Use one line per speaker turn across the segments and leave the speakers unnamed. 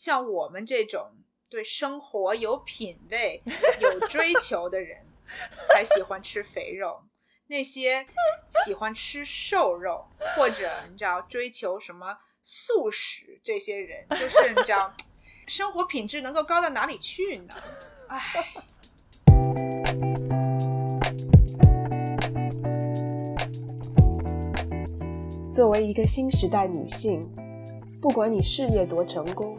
像我们这种对生活有品味、有追求的人，才喜欢吃肥肉。那些喜欢吃瘦肉或者你知道追求什么素食这些人，就是你知道生活品质能够高到哪里去呢？唉。
作为一个新时代女性，不管你事业多成功，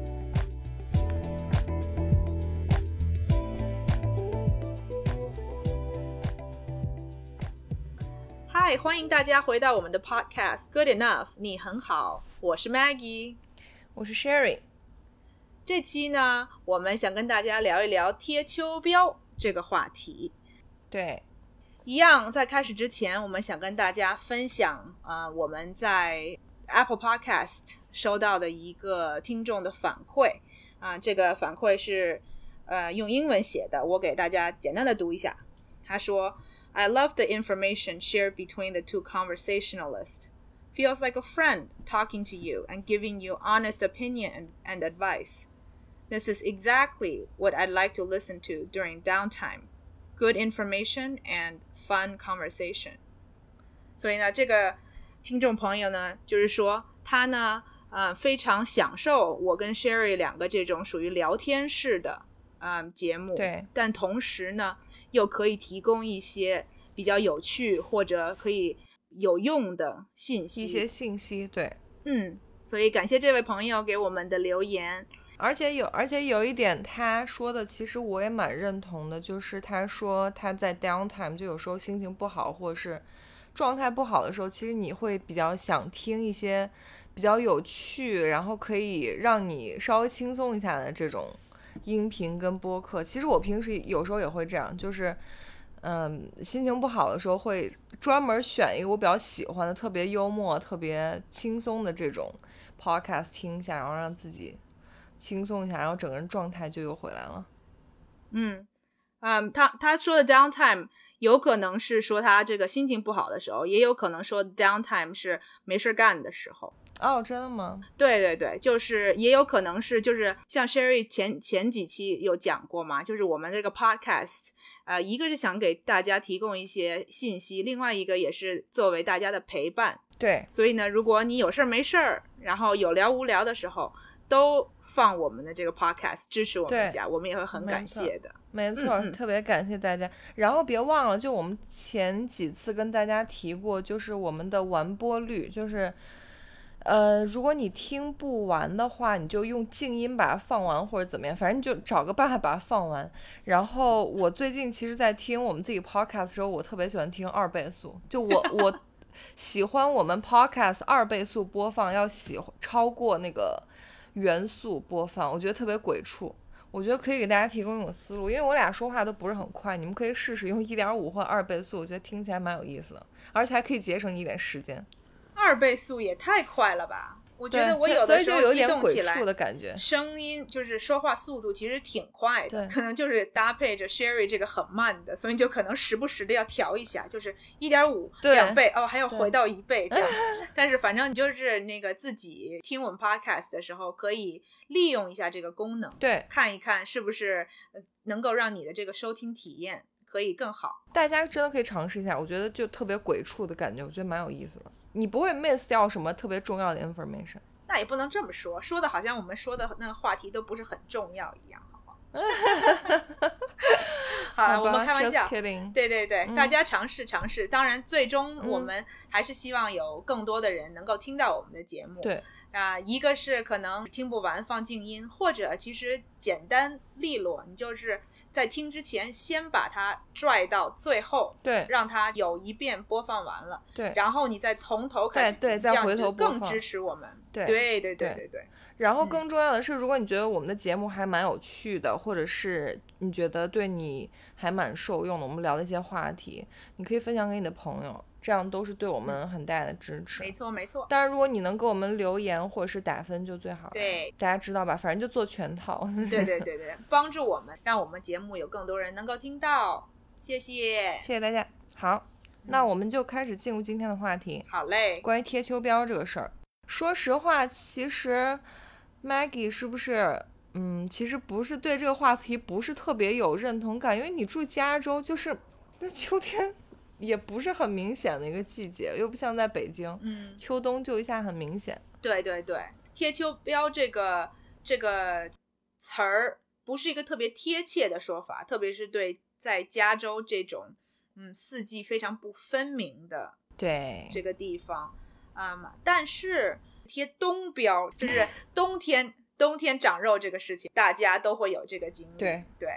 嗨，欢迎大家回到我们的 Podcast Good Enough，你很好，我是 Maggie，
我是 Sherry。
这期呢，我们想跟大家聊一聊贴秋膘这个话题。
对，
一样在开始之前，我们想跟大家分享啊、我们在 Apple Podcast 收到的一个听众的反馈啊、这个反馈是呃用英文写的，我给大家简单的读一下。他说 ：“I love the information shared between the two conversationalists. Feels like a friend talking to you and giving you honest opinion and, and advice. This is exactly what I'd like to listen to during downtime. Good information and fun conversation. 所以呢，这个听众朋友呢，就是说他呢，呃，非常享受我跟 Sherry 两个这种属于聊天式的嗯、节目，
对，
但同时呢， 又可以提供一些比较有趣或者可以有用的信息。
一些信息，对，
嗯，所以感谢这位朋友给我们的留言。
而且有，而且有一点他说的，其实我也蛮认同的，就是他说他在 downtime 就有时候心情不好，或者是状态不好的时候，其实你会比较想听一些比较有趣，然后可以让你稍微轻松一下的这种音频跟播客。其实我平时有时候也会这样，就是嗯，心情不好的时候会专门选一个我比较喜欢的、特别幽默、特别轻松的这种 podcast 听一下，然后让自己。轻松一下，然后整个人状态就又回来了。
嗯，嗯，他他说的 downtime 有可能是说他这个心情不好的时候，也有可能说 downtime 是没事干的时候。
哦，真的吗？
对对对，就是也有可能是就是像 Sherry 前前几期有讲过嘛，就是我们这个 podcast，呃，一个是想给大家提供一些信息，另外一个也是作为大家的陪伴。
对，
所以呢，如果你有事儿没事儿，然后有聊无聊的时候，都放我们的这个 podcast 支持我们一下，我们也会很感谢的。
没错，特别感谢大家。然后别忘了，就我们前几次跟大家提过，就是我们的完播率，就是呃，如果你听不完的话，你就用静音把它放完，或者怎么样，反正你就找个办法把它放完。然后我最近其实，在听我们自己 podcast 的时候，我特别喜欢听二倍速，就我 我喜欢我们 podcast 二倍速播放，要喜欢超过那个原速播放，我觉得特别鬼畜。我觉得可以给大家提供一种思路，因为我俩说话都不是很快，你们可以试试用一点五或二倍速，我觉得听起来蛮有意思的，而且还可以节省你一点时间。
二倍速也太快了吧！我觉得我有的时候激动起来，
的感觉。
声音就是说话速度其实挺快的，可能就是搭配着 Sherry 这个很慢的，所以就可能时不时的要调一下，就是一点五两倍哦，还要回到一倍这样。但是反正你就是那个自己听我们 podcast 的时候，可以利用一下这个功能，
对，
看一看是不是呃能够让你的这个收听体验可以更好。
大家真的可以尝试一下，我觉得就特别鬼畜的感觉，我觉得蛮有意思的。你不会 miss 掉什么特别重要的 information。
那也不能这么说，说的好像我们说的那个话题都不是很重要一样，好不好？好了，
好
我们开玩笑。对对对，
嗯
大家尝试尝试。当然，最终
嗯
我们还是希望有更多的人能够听到我们的节目。
对
啊、一个是可能听不完放静音，或者其实简单利落，你就是在听之前先把它拽到最后，
对。
让它有一遍播放完了，
对，
然后你再从头开始
再回
你就更
头播放
支持我们。
对
对对对
对。然后
嗯。
更重要的是，如果你觉得我们的节目还蛮有趣的，或者是你觉得对你还蛮受用的，我们聊的一些话题，你可以分享给你的朋友，这样都是对我们很大的支持。
没错没错，
当然，如果你能给我们留言或者是打分就最好了。
对
大家知道吧？反正就做全套。
对对对对，帮助我们，让我们节目有更多人能够听到，谢谢。
谢谢大家。好，那我们就开始进入今天的话题，
好嘞，
关于贴秋膘这个事儿。说实话，其实 Maggie 是不是？嗯，其实不是对这个话题不是特别有认同感，因为你住加州，就是那秋天也不是很明显的一个季节，又不像在北京，
嗯，
秋冬就一下很明显。
对对对，贴秋膘这个这个词儿不是一个特别贴切的说法，特别是对在加州这种嗯四季非常不分明的
对，
这个地方，嗯，但是贴冬膘就是冬天冬天长肉这个事情，大家都会有这个经历，
对
对，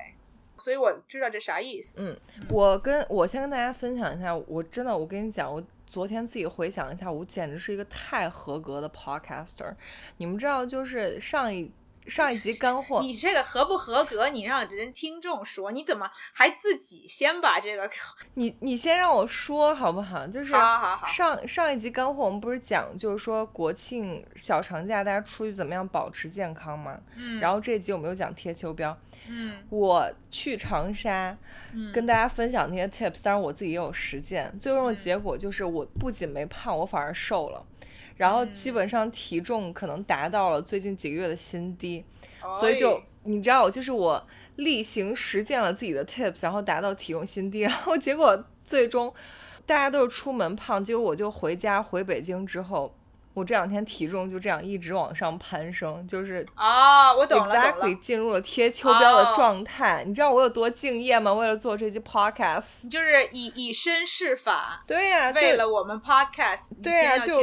所以我知道这啥意思，
嗯，我跟我先跟大家分享一下，我真的，我跟你讲，我昨天自己回想一下，我简直是一个太合格的 podcaster。你们知道，就是上一上一集干货，
你这个合不合格？你让人听众说，你怎么还自己先把这个？
你你先让我说好不好？就是
好好好，
上上一集干货，我们不是讲就是说国庆小长假大家出去怎么样保持健康吗？
嗯，
然后这一集我们又讲贴秋膘。
嗯
我去长沙，
嗯
跟大家分享那些 tips，当然我自己也有实践，最终的结果就是我不仅没胖，我反而瘦了。然后基本上体重可能达到了最近几个月的新低，所以就
哎
你知道，就是我例行实践了自己的 tips，然后达到体重新低，然后结果最终大家都是出门胖，结果我就回家回北京之后，我这两天体重就这样一直往上攀升，就是
啊，我懂
exactly，进入了贴秋膘的
哦。
状态。你知道我有多敬业吗？为了做这期 podcast，
就是以以身试法，
对呀、就
为了我们 podcast，你
对呀就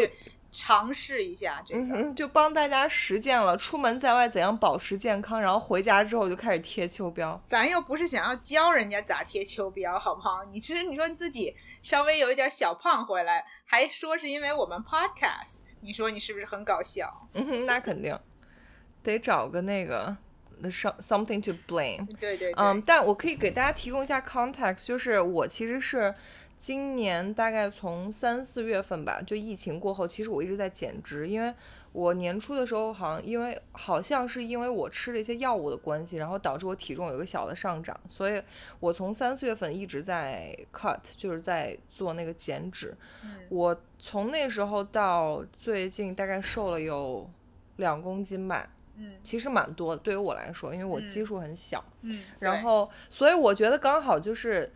尝试一下这个。
嗯，就帮大家实践了出门在外怎样保持健康，然后回家之后就开始贴秋膘。
咱又不是想要教人家咋贴秋膘，好不好？你其实你说你自己稍微有一点小胖回来，还说是因为我们 podcast，你说你是不是很搞笑？
嗯哼，那肯定得找个那个 some something to blame。
对对对，
嗯，但我可以给大家提供一下 context，就是我其实是今年大概从三四月份吧，就疫情过后，其实我一直在减脂，因为我年初的时候好像因为好像是因为我吃了一些药物的关系，然后导致我体重有一个小的上涨，所以我从三四月份一直在 cut，就是在做那个减脂。
嗯
我从那时候到最近大概瘦了有两公斤吧，
嗯
其实蛮多的，对于我来说，因为我
嗯
基数很小。
嗯，对
然后，所以我觉得刚好就是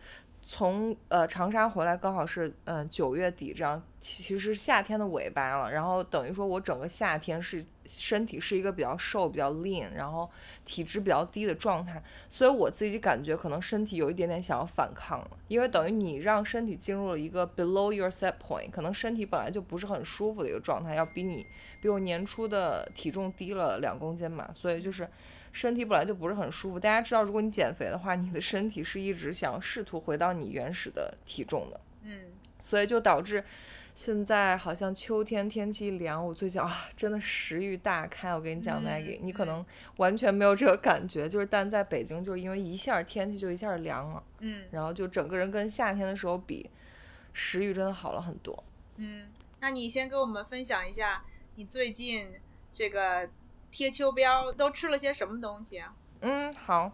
从呃长沙回来，刚好是嗯、呃九月底这样，其实夏天的尾巴了。然后等于说我整个夏天是身体是一个比较瘦、比较 lean，然后体脂比较低的状态，所以我自己感觉可能身体有一点点想要反抗了，因为等于你让身体进入了一个 below your set point，可能身体本来就不是很舒服的一个状态，要比你比我年初的体重低了两公斤嘛，所以就是。身体本来就不是很舒服，大家知道，如果你减肥的话，你的身体是一直想试图回到你原始的体重的，
嗯
所以就导致现在好像秋天天气凉，我最近啊真的食欲大开。我跟你讲
嗯
，Maggie，、你
嗯
可能完全没有这个感觉，就是但在北京，就是因为一下天气就一下凉了，
嗯
然后就整个人跟夏天的时候比，食欲真的好了很多。
嗯，那你先给我们分享一下你最近这个贴秋膘都吃了些什么东西啊？
嗯，好，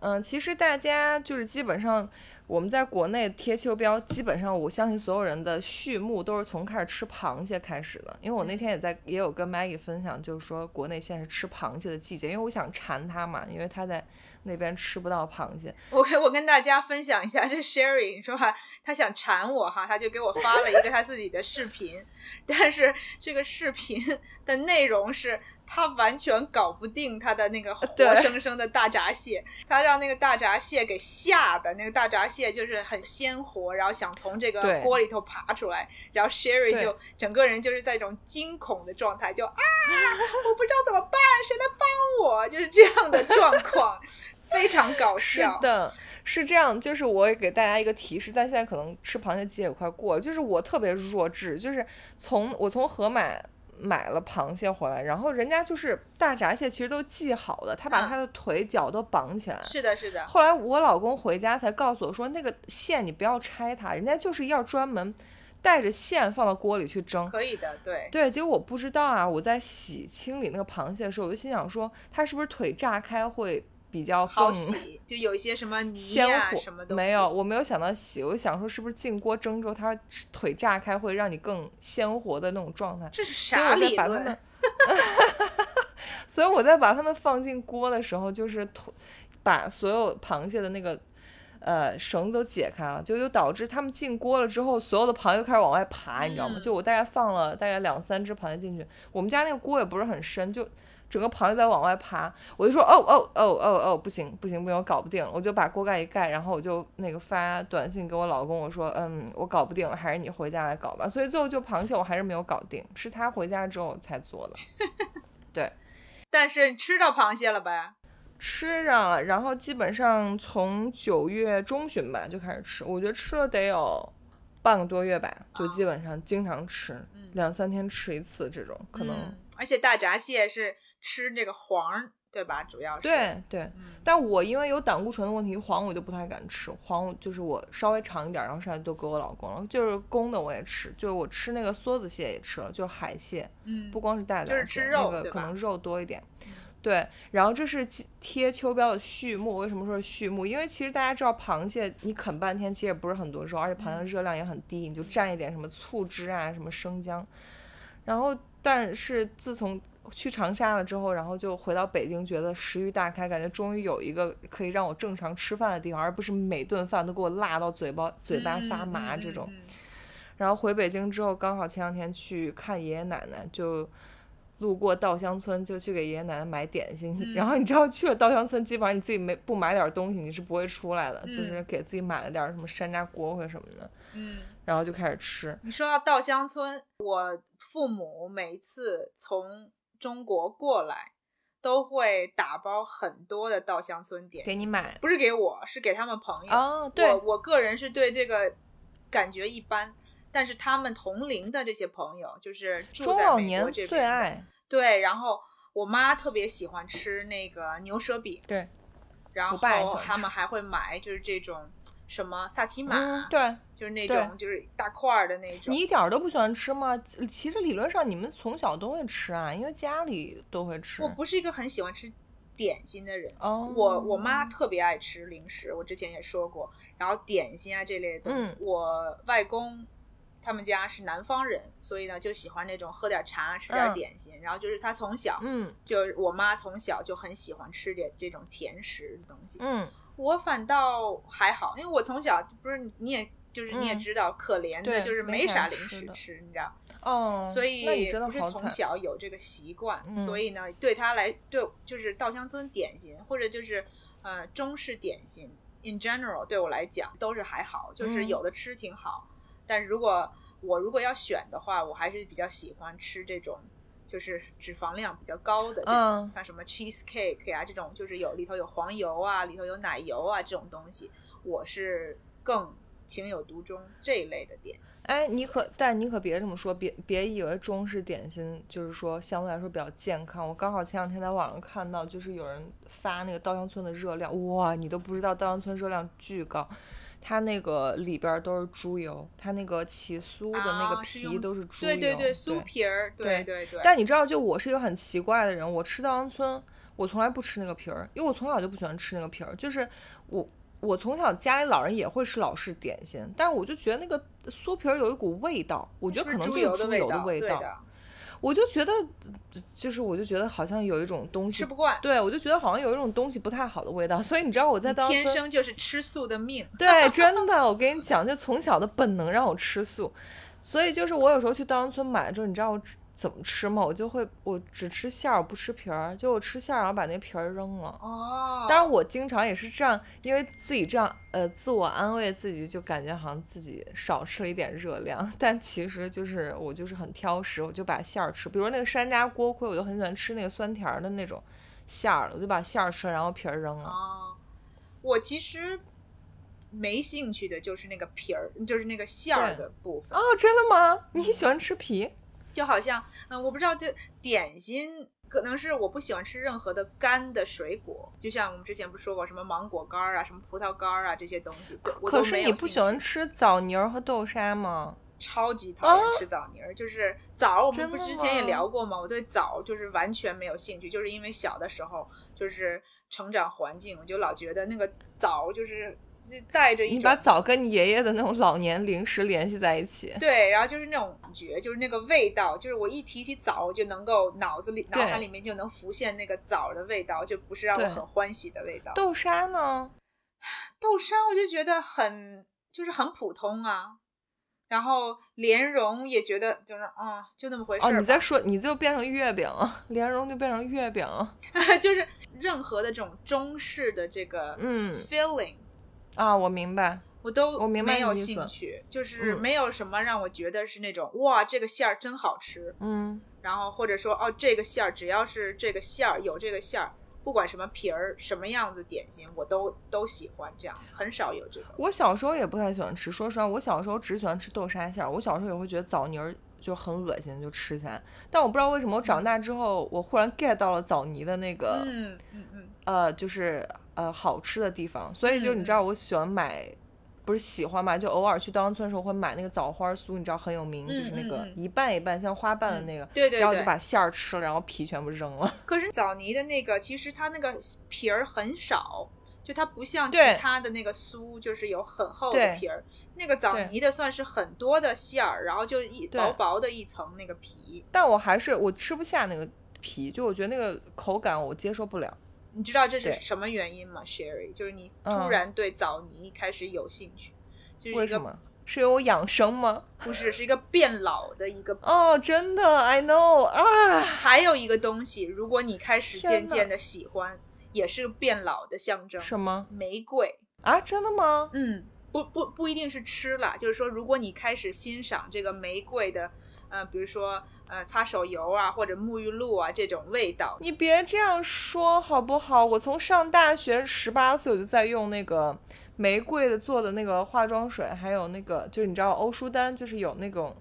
嗯、其实大家就是基本上我们在国内贴秋膘，基本上我相信所有人的序幕都是从开始吃螃蟹开始的。因为我那天也在也有跟 Maggie 分享，就是说国内现在是吃螃蟹的季节，因为我想馋他嘛，因为他在那边吃不到螃蟹。
我跟我跟大家分享一下，这 Sherry 说哈，他想馋我哈，他就给我发了一个他自己的视频，但是这个视频的内容是他完全搞不定他的那个活生生的大闸蟹，他让那个大闸蟹给吓的，那个大闸蟹就是很鲜活，然后想从这个锅里头爬出来，然后 Sherry 就整个人就是在一种惊恐的状态，就啊，我不知道怎么办，谁来帮我？就是这样的状况。非常搞
是
笑，
的，是这样，就是我也给大家一个提示，但现在可能吃螃蟹季也快过了，就是我特别弱智，就是从我从河马买了螃蟹回来，然后人家就是大闸蟹其实都系好的，他把
嗯
他的腿脚都绑起来。
是的，是的，
后来我老公回家才告诉我说，那个线你不要拆它，人家就是要专门带着线放到锅里去蒸。
可以的，对。
对，结果我不知道啊，我在洗清理那个螃蟹的时候，我就心想说，它是不是腿炸开会比较
好洗，就有一些什么泥
鲜
呀、
活？
什么东西。
没有，我没有想到洗，我想说是不是进锅蒸之后，它腿炸开会让你更鲜活的那种状态。
这是
所以我
啥理论
再把它们？所以我在把它们放进锅的时候，就是腿把所有螃蟹的那个呃绳子都解开了，就就导致它们进锅了之后，所有的螃蟹都开始往外爬，你知道吗？
嗯
就我大概放了大概两三只螃蟹进去，我们家那个锅也不是很深，就。整个螃蟹在往外爬，我就说哦哦哦哦哦，不行不行不行，我搞不定，我就把锅盖一盖，然后我就那个发短信给我老公，我说嗯，我搞不定了，还是你回家来搞吧。所以最后就螃蟹我还是没有搞定，是他回家之后才做的。对，
但是你吃到螃蟹了呗？
吃上了，然后基本上从九月中旬吧就开始吃，我觉得吃了得有半个多月吧，就基本上经常吃，
嗯
两三天吃一次这种，可能、
嗯而且大闸蟹是吃那个黄儿，对吧？主要是。
对对。
嗯
但我因为有胆固醇的问题，黄我就不太敢吃，黄就是我稍微长一点，然后剩下都给我老公了，就是公的我也吃，就是我吃那个梭子蟹也吃了，就是海蟹，
嗯，
不光是大闸蟹，
就是吃肉
那个可能肉多一点
嗯。
对，然后这是贴贴秋膘的序幕。为什么说是序幕？因为其实大家知道，螃蟹你啃半天其实也不是很多肉，而且螃蟹的热量也很低，你就蘸一点什么醋汁啊、什么生姜。然后，但是自从去长沙了之后，然后就回到北京，觉得食欲大开，感觉终于有一个可以让我正常吃饭的地方，而不是每顿饭都给我辣到嘴巴嘴巴发麻这种。
嗯。嗯嗯
然后回北京之后，刚好前两天去看爷爷奶奶，就路过稻香村，就去给爷爷奶奶买点心。
嗯
然后你知道去了稻香村，基本上你自己没不买点东西，你是不会出来的，
嗯
就是给自己买了点什么山楂锅或什么的，
嗯，
然后就开始吃。
你说到稻香村，我父母每一次从中国过来，都会打包很多的稻香村点心，
给你买
不是给我，是给他们朋友。
哦，对
我，我个人是对这个感觉一般，但是他们同龄的这些朋友，就是住
中老
在美国
年
这边的
最爱。
对，然后我妈特别喜欢吃那个牛舌饼，
对，
然后他们还会买就是这种什么萨琪玛，
嗯，对
就是那种就是大块儿的那种。
你一点儿都不喜欢吃吗？其实理论上你们从小都会吃啊，因为家里都会吃。
我不是一个很喜欢吃点心的人。
哦，
我我妈特别爱吃零食，我之前也说过。然后点心啊这类的东西，
嗯
我外公他们家是南方人，所以呢就喜欢那种喝点茶、吃点
嗯
点心。然后就是他从小，
嗯
就是我妈从小就很喜欢吃点这种甜食的东西。
嗯，
我反倒还好，因为我从小不是你也就是你也
嗯
知道，可怜的就是
没啥
零食吃，你知道。
哦，
所以不是从。小有这个习惯，
嗯
所以呢，对他来对就是稻香村点心或者就是呃中式点心，in general 对我来讲都是还好，就是
嗯
有的吃挺好。但是如果我如果要选的话，我还是比较喜欢吃这种就是脂肪量比较高的这种，
嗯
像什么 cheese cake 呀、这种，就是有里头有黄油啊，里头有奶油啊这种东西，我是更情有独钟这一类的点心。
哎，你可但你可别这么说，别别以为中式点心就是说相对来说比较健康。我刚好前两天在网上看到，就是有人发那个稻香村的热量，哇，你都不知道稻香村热量巨高，它那个里边儿都是猪油，它那个起酥的那个皮都是猪油，
对对对，酥皮儿，对
对
对对。
但你知道，就我是一个很奇怪的人，我吃稻香村，我从来不吃那个皮儿，因为我从小就不喜欢吃那个皮儿。就是我，我从小家里老人也会吃老式点心，但是我就觉得那个酥皮儿有一股味道，我觉得可能就是
猪油
的味道，我就觉得，就是我就觉得好像有一种东西
吃不惯。
对，我就觉得好像有一种东西不太好的味道，所以你知道我在
你
稻香村
天生就是吃素的命。
对，真的，我跟你讲，就从小的本能让我吃素，所以就是我有时候去稻香村买了之后，你知道怎么吃嘛？我就会我只吃馅儿，不吃皮儿，就我吃馅儿，然后把那皮儿扔了。
哦，
当然，我经常也是这样，因为自己这样呃自我安慰自己，就感觉好像自己少吃了一点热量，但其实就是我就是很挑食，我就把馅儿吃，比如那个山楂锅盔，我就很喜欢吃那个酸甜儿的那种馅儿的，我就把馅儿吃了，然后皮儿扔了。
哦，我其实没兴趣的就是那个皮儿，就是那个馅儿的部分
哦，，真的吗？你喜欢吃皮？
就好像嗯，我不知道就点心。可能是我不喜欢吃任何的干的水果，就像我们之前不是说过什么芒果干儿啊、什么葡萄干儿啊这些东西，对我都
可是你不喜欢吃枣泥儿和豆沙吗？
超级讨厌
啊
吃枣泥儿，就是枣，我们不之前也聊过吗？我对枣就是完全没有兴趣，就是因为小的时候就是成长环境，我就老觉得那个枣就是就带着
你把枣跟你爷爷的那种老年零食联系在一起。
对，然后就是那种感觉，就是那个味道，就是我一提起枣，我就能够脑子里脑海里面就能浮现那个枣的味道，就不是让我很欢喜的味道。
豆沙呢？
豆沙我就觉得很就是很普通啊，然后莲蓉也觉得就是啊、就那么回事。
你在说，你就变成月饼了，莲蓉就变成月饼了。
就是任何的这种中式的这个
嗯
feeling，、
啊，我明白。
我都
我明白
没有兴趣，就是
嗯
没有什么让我觉得是那种哇这个馅儿真好吃，
嗯，
然后或者说哦这个馅儿只要是这个馅儿有这个馅儿，不管什么皮儿什么样子点心，我都都喜欢这样子，很少有这个。
我小时候也不太喜欢吃，说实话，我小时候只喜欢吃豆沙馅儿。我小时候也会觉得枣泥儿就很恶心，就吃起来。但我不知道为什么，我长大之后，我忽然 get 到了枣泥的那个、
嗯嗯嗯，
呃，就是呃好吃的地方。所以就
嗯
你知道，我喜欢买。不是喜欢嘛，就偶尔去稻香村的时候会买那个枣花酥，你知道很有名，就是那个一半一半像花瓣的那个，
对对对。
然后就把馅儿吃了，然后皮全部扔了。
可是枣泥的那个，其实它那个皮儿很少，就它不像其他的那个酥，就是有很厚的皮儿。那个枣泥的算是很多的馅儿，然后就一薄薄的一层那个皮。
但我还是我吃不下那个皮，就我觉得那个口感我接受不了。
你知道这是什么原因吗，Sherry？就是你
嗯
突然对枣泥开始有兴趣，就是一个
为什么？是因为我养生吗？
不是是一个变老的一个。
哦，真的，I know 啊，
还有一个东西，如果你开始渐渐的喜欢，也是变老的象征。
什么
玫瑰。
啊？真的吗？
嗯，不不不一定是吃了，就是说，如果你开始欣赏这个玫瑰的，呃，比如说呃擦手油啊，或者沐浴露啊这种味道，
你别这样说好不好？我从上大学十八岁我就在用那个玫瑰的做的那个化妆水，还有那个就是你知道欧舒丹，就是有那种。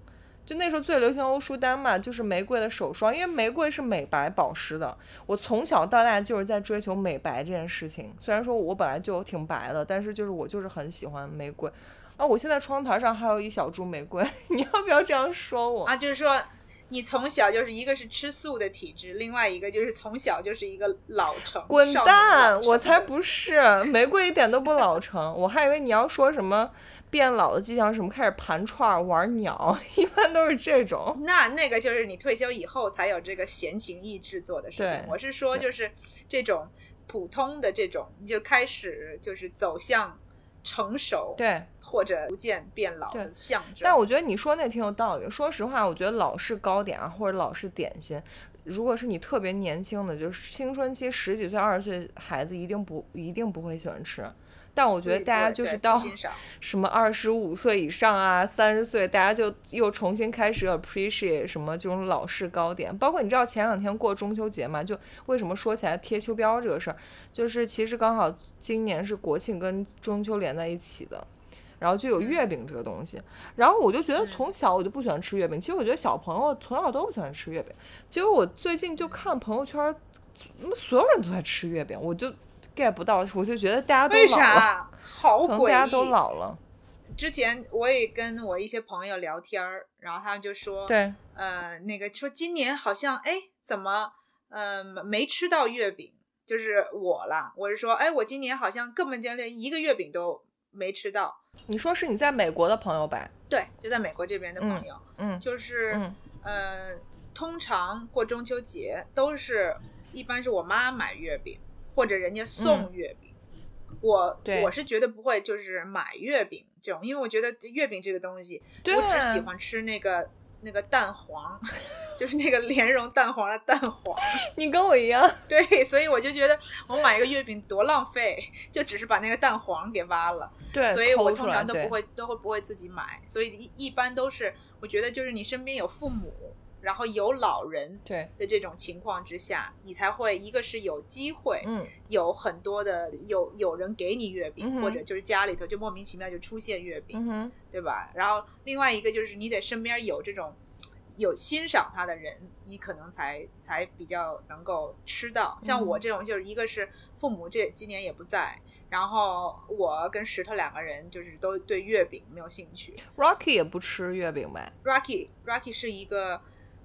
就那时候最流行欧舒丹嘛，就是玫瑰的手霜，因为玫瑰是美白保湿的。我从小到大就是在追求美白这件事情。虽然说我本来就挺白的，但是就是我就是很喜欢玫瑰。啊，我现在窗台上还有一小株玫瑰，你要不要这样说我？
啊，就是说你从小就是一个是吃素的体质，另外一个就是从小就是一个老成，
滚蛋！我才不是，玫瑰一点都不老成，我还以为你要说什么变老的迹象，什么开始盘串儿玩鸟，一般都是这种。
那那个就是你退休以后才有这个闲情逸致做的事情。我是说，就是这种普通的这种，你就开始就是走向成熟，
对，
或者逐渐变老的
对
象征。
但我觉得你说那挺有道理。说实话，我觉得老式糕点啊，或者老式点心，如果是你特别年轻的，就是青春期十几岁、二十岁孩子，一定不一定不会喜欢吃。但我觉得大家就是到 什么二十五岁以上啊，三十岁，大家就又重新开始 appreciate 什么这种老式糕点。包括你知道前两天过中秋节嘛？就为什么说起来贴秋膘这个事儿，就是其实刚好今年是国庆跟中秋连在一起的。然后就有月饼这个东西，然后我就觉得从小我就不喜欢吃月饼。其实我觉得小朋友从小都不喜欢吃月饼。结果我最近就看朋友圈，怎么所有人都在吃月饼，我就 get 不到，我就觉得大家都
为
老了，
啥？好
可能
诡异！
大家都老了。
之前我也跟我一些朋友聊天儿，然后他们就说，
对，
呃，那个说今年好像哎，怎么呃没吃到月饼？就是我啦，我是说，哎，我今年好像根本就连一个月饼都没吃到。
你说是你在美国的朋友吧？
对，就在美国这边的朋友，
嗯
就是、
嗯。
呃，通常过中秋节都是一般是我妈买月饼，或者人家送月饼。我我是绝对不会就是买月饼这种，因为我觉得月饼这个东西，我只喜欢吃那个那个蛋黄，就是那个莲蓉蛋黄的蛋黄。
你跟我一样。
对，所以我就觉得我买一个月饼多浪费，就只是把那个蛋黄给挖了。
对，
所以我通常都不会都会不会自己买，所以一一般都是我觉得就是你身边有父母，然后有老人
对，
的这种情况之下，你才会一个是有机会，
嗯，
有很多的有有人给你月饼，
嗯
或者就是家里头就莫名其妙就出现月饼，
嗯，
对吧？然后另外一个就是你得身边有这种有欣赏他的人，你可能才才比较能够吃到。像
嗯
我这种，就是一个是父母这今年也不在，然后我跟石头两个人就是都对月饼没有兴趣。
Rocky 也不吃月饼呗
？Rocky Rocky 是一个，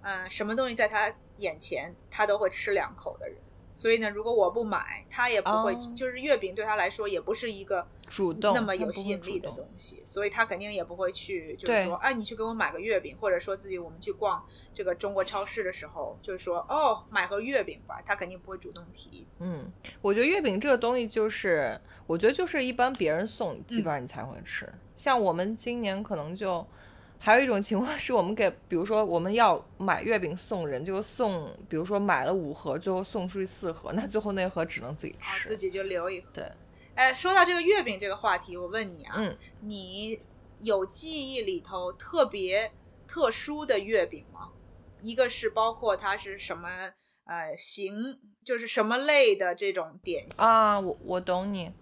嗯、什么东西在他眼前他都会吃两口的人。所以呢，如果我不买，他也不会
哦
就是月饼对他来说也不是一个
主动
那么有吸引力的东西，所以他肯定也不会去，就是说，哎，你去给我买个月饼，或者说自己我们去逛这个中国超市的时候，就是说，哦，买盒月饼吧，他肯定不会主动提。
嗯，我觉得月饼这个东西就是，我觉得就是一般别人送，基
嗯
本上你才会吃。像我们今年可能就还有一种情况是我们给，比如说我们要买月饼送人，就送，比如说买了五盒，最后送出去四盒，那最后那盒只能自己
啊，
吃。
自己就留一盒。
对，
哎，说到这个月饼这个话题，我问你啊，
嗯，
你有记忆里头特别特殊的月饼吗？一个是包括它是什么呃形，就是什么类的这种点心，
啊，我我懂你。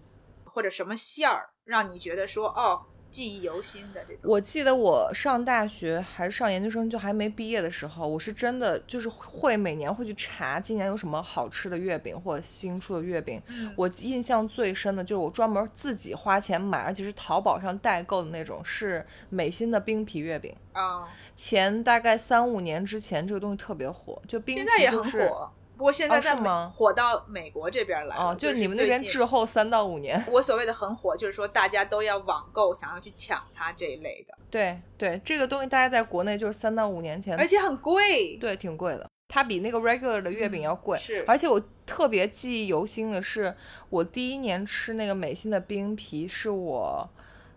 或者什么馅儿，让你觉得说哦记忆犹新的这种。
我记得我上大学还是上研究生，就还没毕业的时候，我是真的就是会每年会去查今年有什么好吃的月饼或者新出的月饼。
嗯
我印象最深的就是我专门自己花钱买，而且是淘宝上代购的那种，是美心的冰皮月饼。
啊、
前大概三五年之前，这个东西特别火，就冰皮
现在也很
就是
火，不过现在
哦
在美
是吗
火到美国这边来了。
哦，就
就是
你们那边滞后三到五年。
我所谓的很火，就是说大家都要网购，想要去抢它这一类的，
对对，这个东西大家在国内就是三到五年前，
而且很贵。
对挺贵的，它比那个 regular 的月饼要贵。
是，
而且我特别记忆犹新的是，我第一年吃那个美心的冰皮，是我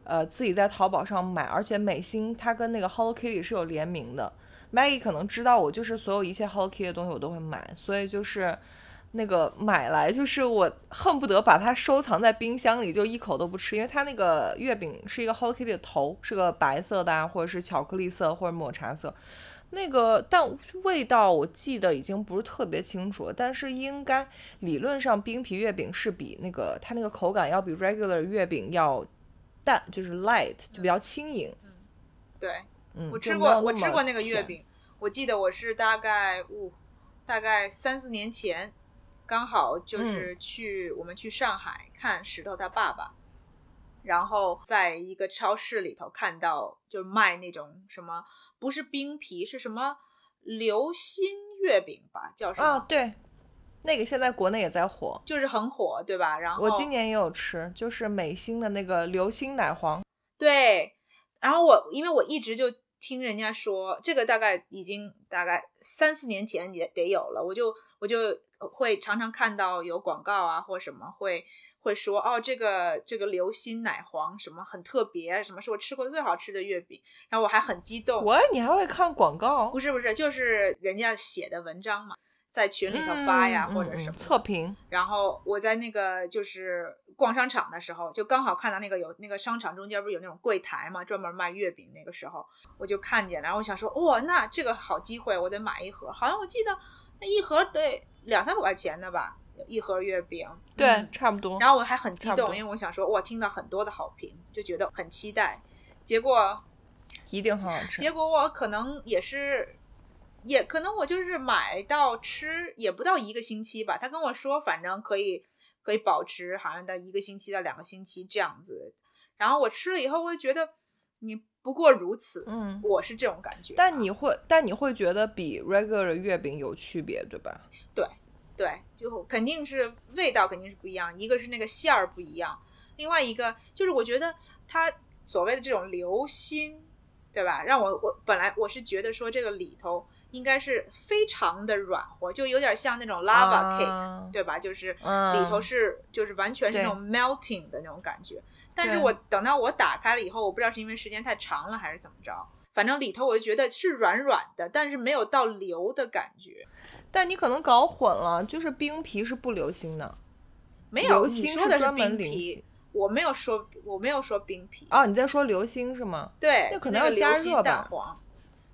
呃自己在淘宝上买，而且美心它跟那个 Hello Kitty 是有联名的。Maggie 可能知道我就是所有一切 Hello Kitty 的东西我都会买，所以就是那个买来就是我恨不得把它收藏在冰箱里，就一口都不吃，因为它那个月饼是一个 Hello Kitty 的头，是个白色的啊，或者是巧克力色或者抹茶色。那个，但味道我记得已经不是特别清楚了，但是应该理论上冰皮月饼是比那个它那个口感要比 regular 月饼要淡，就是 light，就比较轻盈。
对
嗯，
我吃过，我吃过那个月。饼，我记得我是大概五、大概三四年前，刚好
嗯
就是去、我们去上海看石头他爸爸，然后在一个超市里头看到就卖那种什么不是冰皮是什么流心月饼吧，叫什么？
啊，对，那个现在国内也在火，
就是很火，对吧？然后
我今年也有吃，就是美心的那个流心奶黄。
对，然后我因为我一直就听人家说，这个大概已经大概三四年前也得有了，我就我就会常常看到有广告啊或什么会会说哦，这个这个流心奶黄什么很特别，什么是我吃过最好吃的月饼，然后我还很激动。
我你还会看广告？
不是不是，就是人家写的文章嘛，在群里头发呀、或者什么的
测评。
然后我在那个就是逛商场的时候，就刚好看到那个有那个商场中间不是有那种柜台嘛，专门卖月饼。那个时候我就看见，然后我想说，哇，那这个好机会，我得买一盒。好像我记得那一盒得两三百块钱的吧，一盒月饼。
对，
嗯
差不多。
然后我还很激动，因为我想说，哇，听到很多的好评，就觉得很期待。结果
一定很好吃。
结果我可能也是，也可能我就是买到吃也不到一个星期吧。他跟我说，反正可以可以保持好像到一个星期到两个星期这样子。然后我吃了以后，我就觉得你不过如此，
嗯，
我是这种感觉啊。
但你会，但你会觉得比 regular 月饼有区别，对吧？
对对，就肯定是味道肯定是不一样，一个是那个馅儿不一样，另外一个就是我觉得它所谓的这种流心，对吧？让我我本来我是觉得说这个里头应该是非常的软和，就有点像那种 lava cake，、
啊
对吧？就是
嗯
里头是就是完全是那种 melting 的那种感觉。但是我等到我打开了以后，我不知道是因为时间太长了还是怎么着，反正里头我就觉得是软软的，但是没有到流的感觉。
但你可能搞混了，就是冰皮是不流心的，
没有，
流
你说的是冰皮。，我没有说我没有说冰皮。
哦，你在说流心是吗？
对，
那可能要加热吧
蛋黄，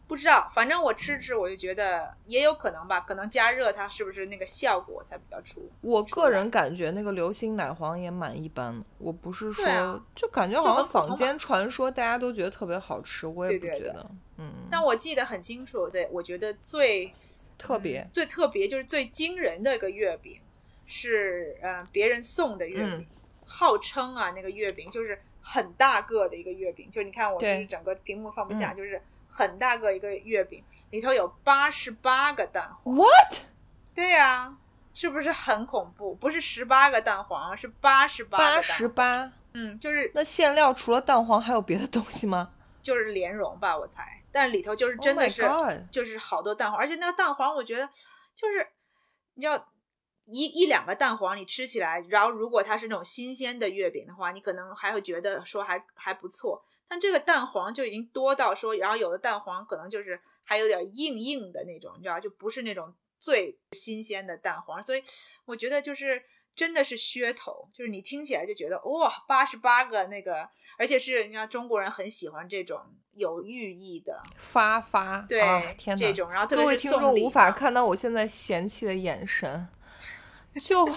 不知道，反正我吃吃我就觉得也有可能吧，可能加热它是不是那个效果才比较出？
我个人感觉那个流心奶黄也蛮一般的，我不是说，
啊
就感觉好像坊间传说大家都觉得特别好吃，我也
对对对
不觉得，嗯，
但我记得很清楚对，我觉得最
特别
嗯、最特别就是最惊人的一个月饼是呃别人送的月饼，号称啊那个月饼就是很大个的一个月饼，就是你看我就是整个屏幕放不下，
嗯。
就是很大个一个月饼，里头有八十八个蛋黄。
What？
对呀、是不是很恐怖？不是十八个蛋黄，是八十八个
八
蛋
十八？
嗯，就是
那馅料除了蛋黄还有别的东西吗
就是莲蓉吧，我猜。但里头就是真的
Oh
是就是好多蛋黄，而且那个蛋黄我觉得就是你知道。一一两个蛋黄你吃起来，然后如果它是那种新鲜的月饼的话，你可能还会觉得说还还不错。但这个蛋黄就已经多到说，然后有的蛋黄可能就是还有点硬硬的那种，你知道，就不是那种最新鲜的蛋黄。所以我觉得就是真的是噱头，就是你听起来就觉得哇，八十八个那个，而且是人家中国人很喜欢这种有寓意的，
发发，
对，
啊、天哪！
这种，然后特别
各位
是
听众无法看到我现在嫌弃的眼神，就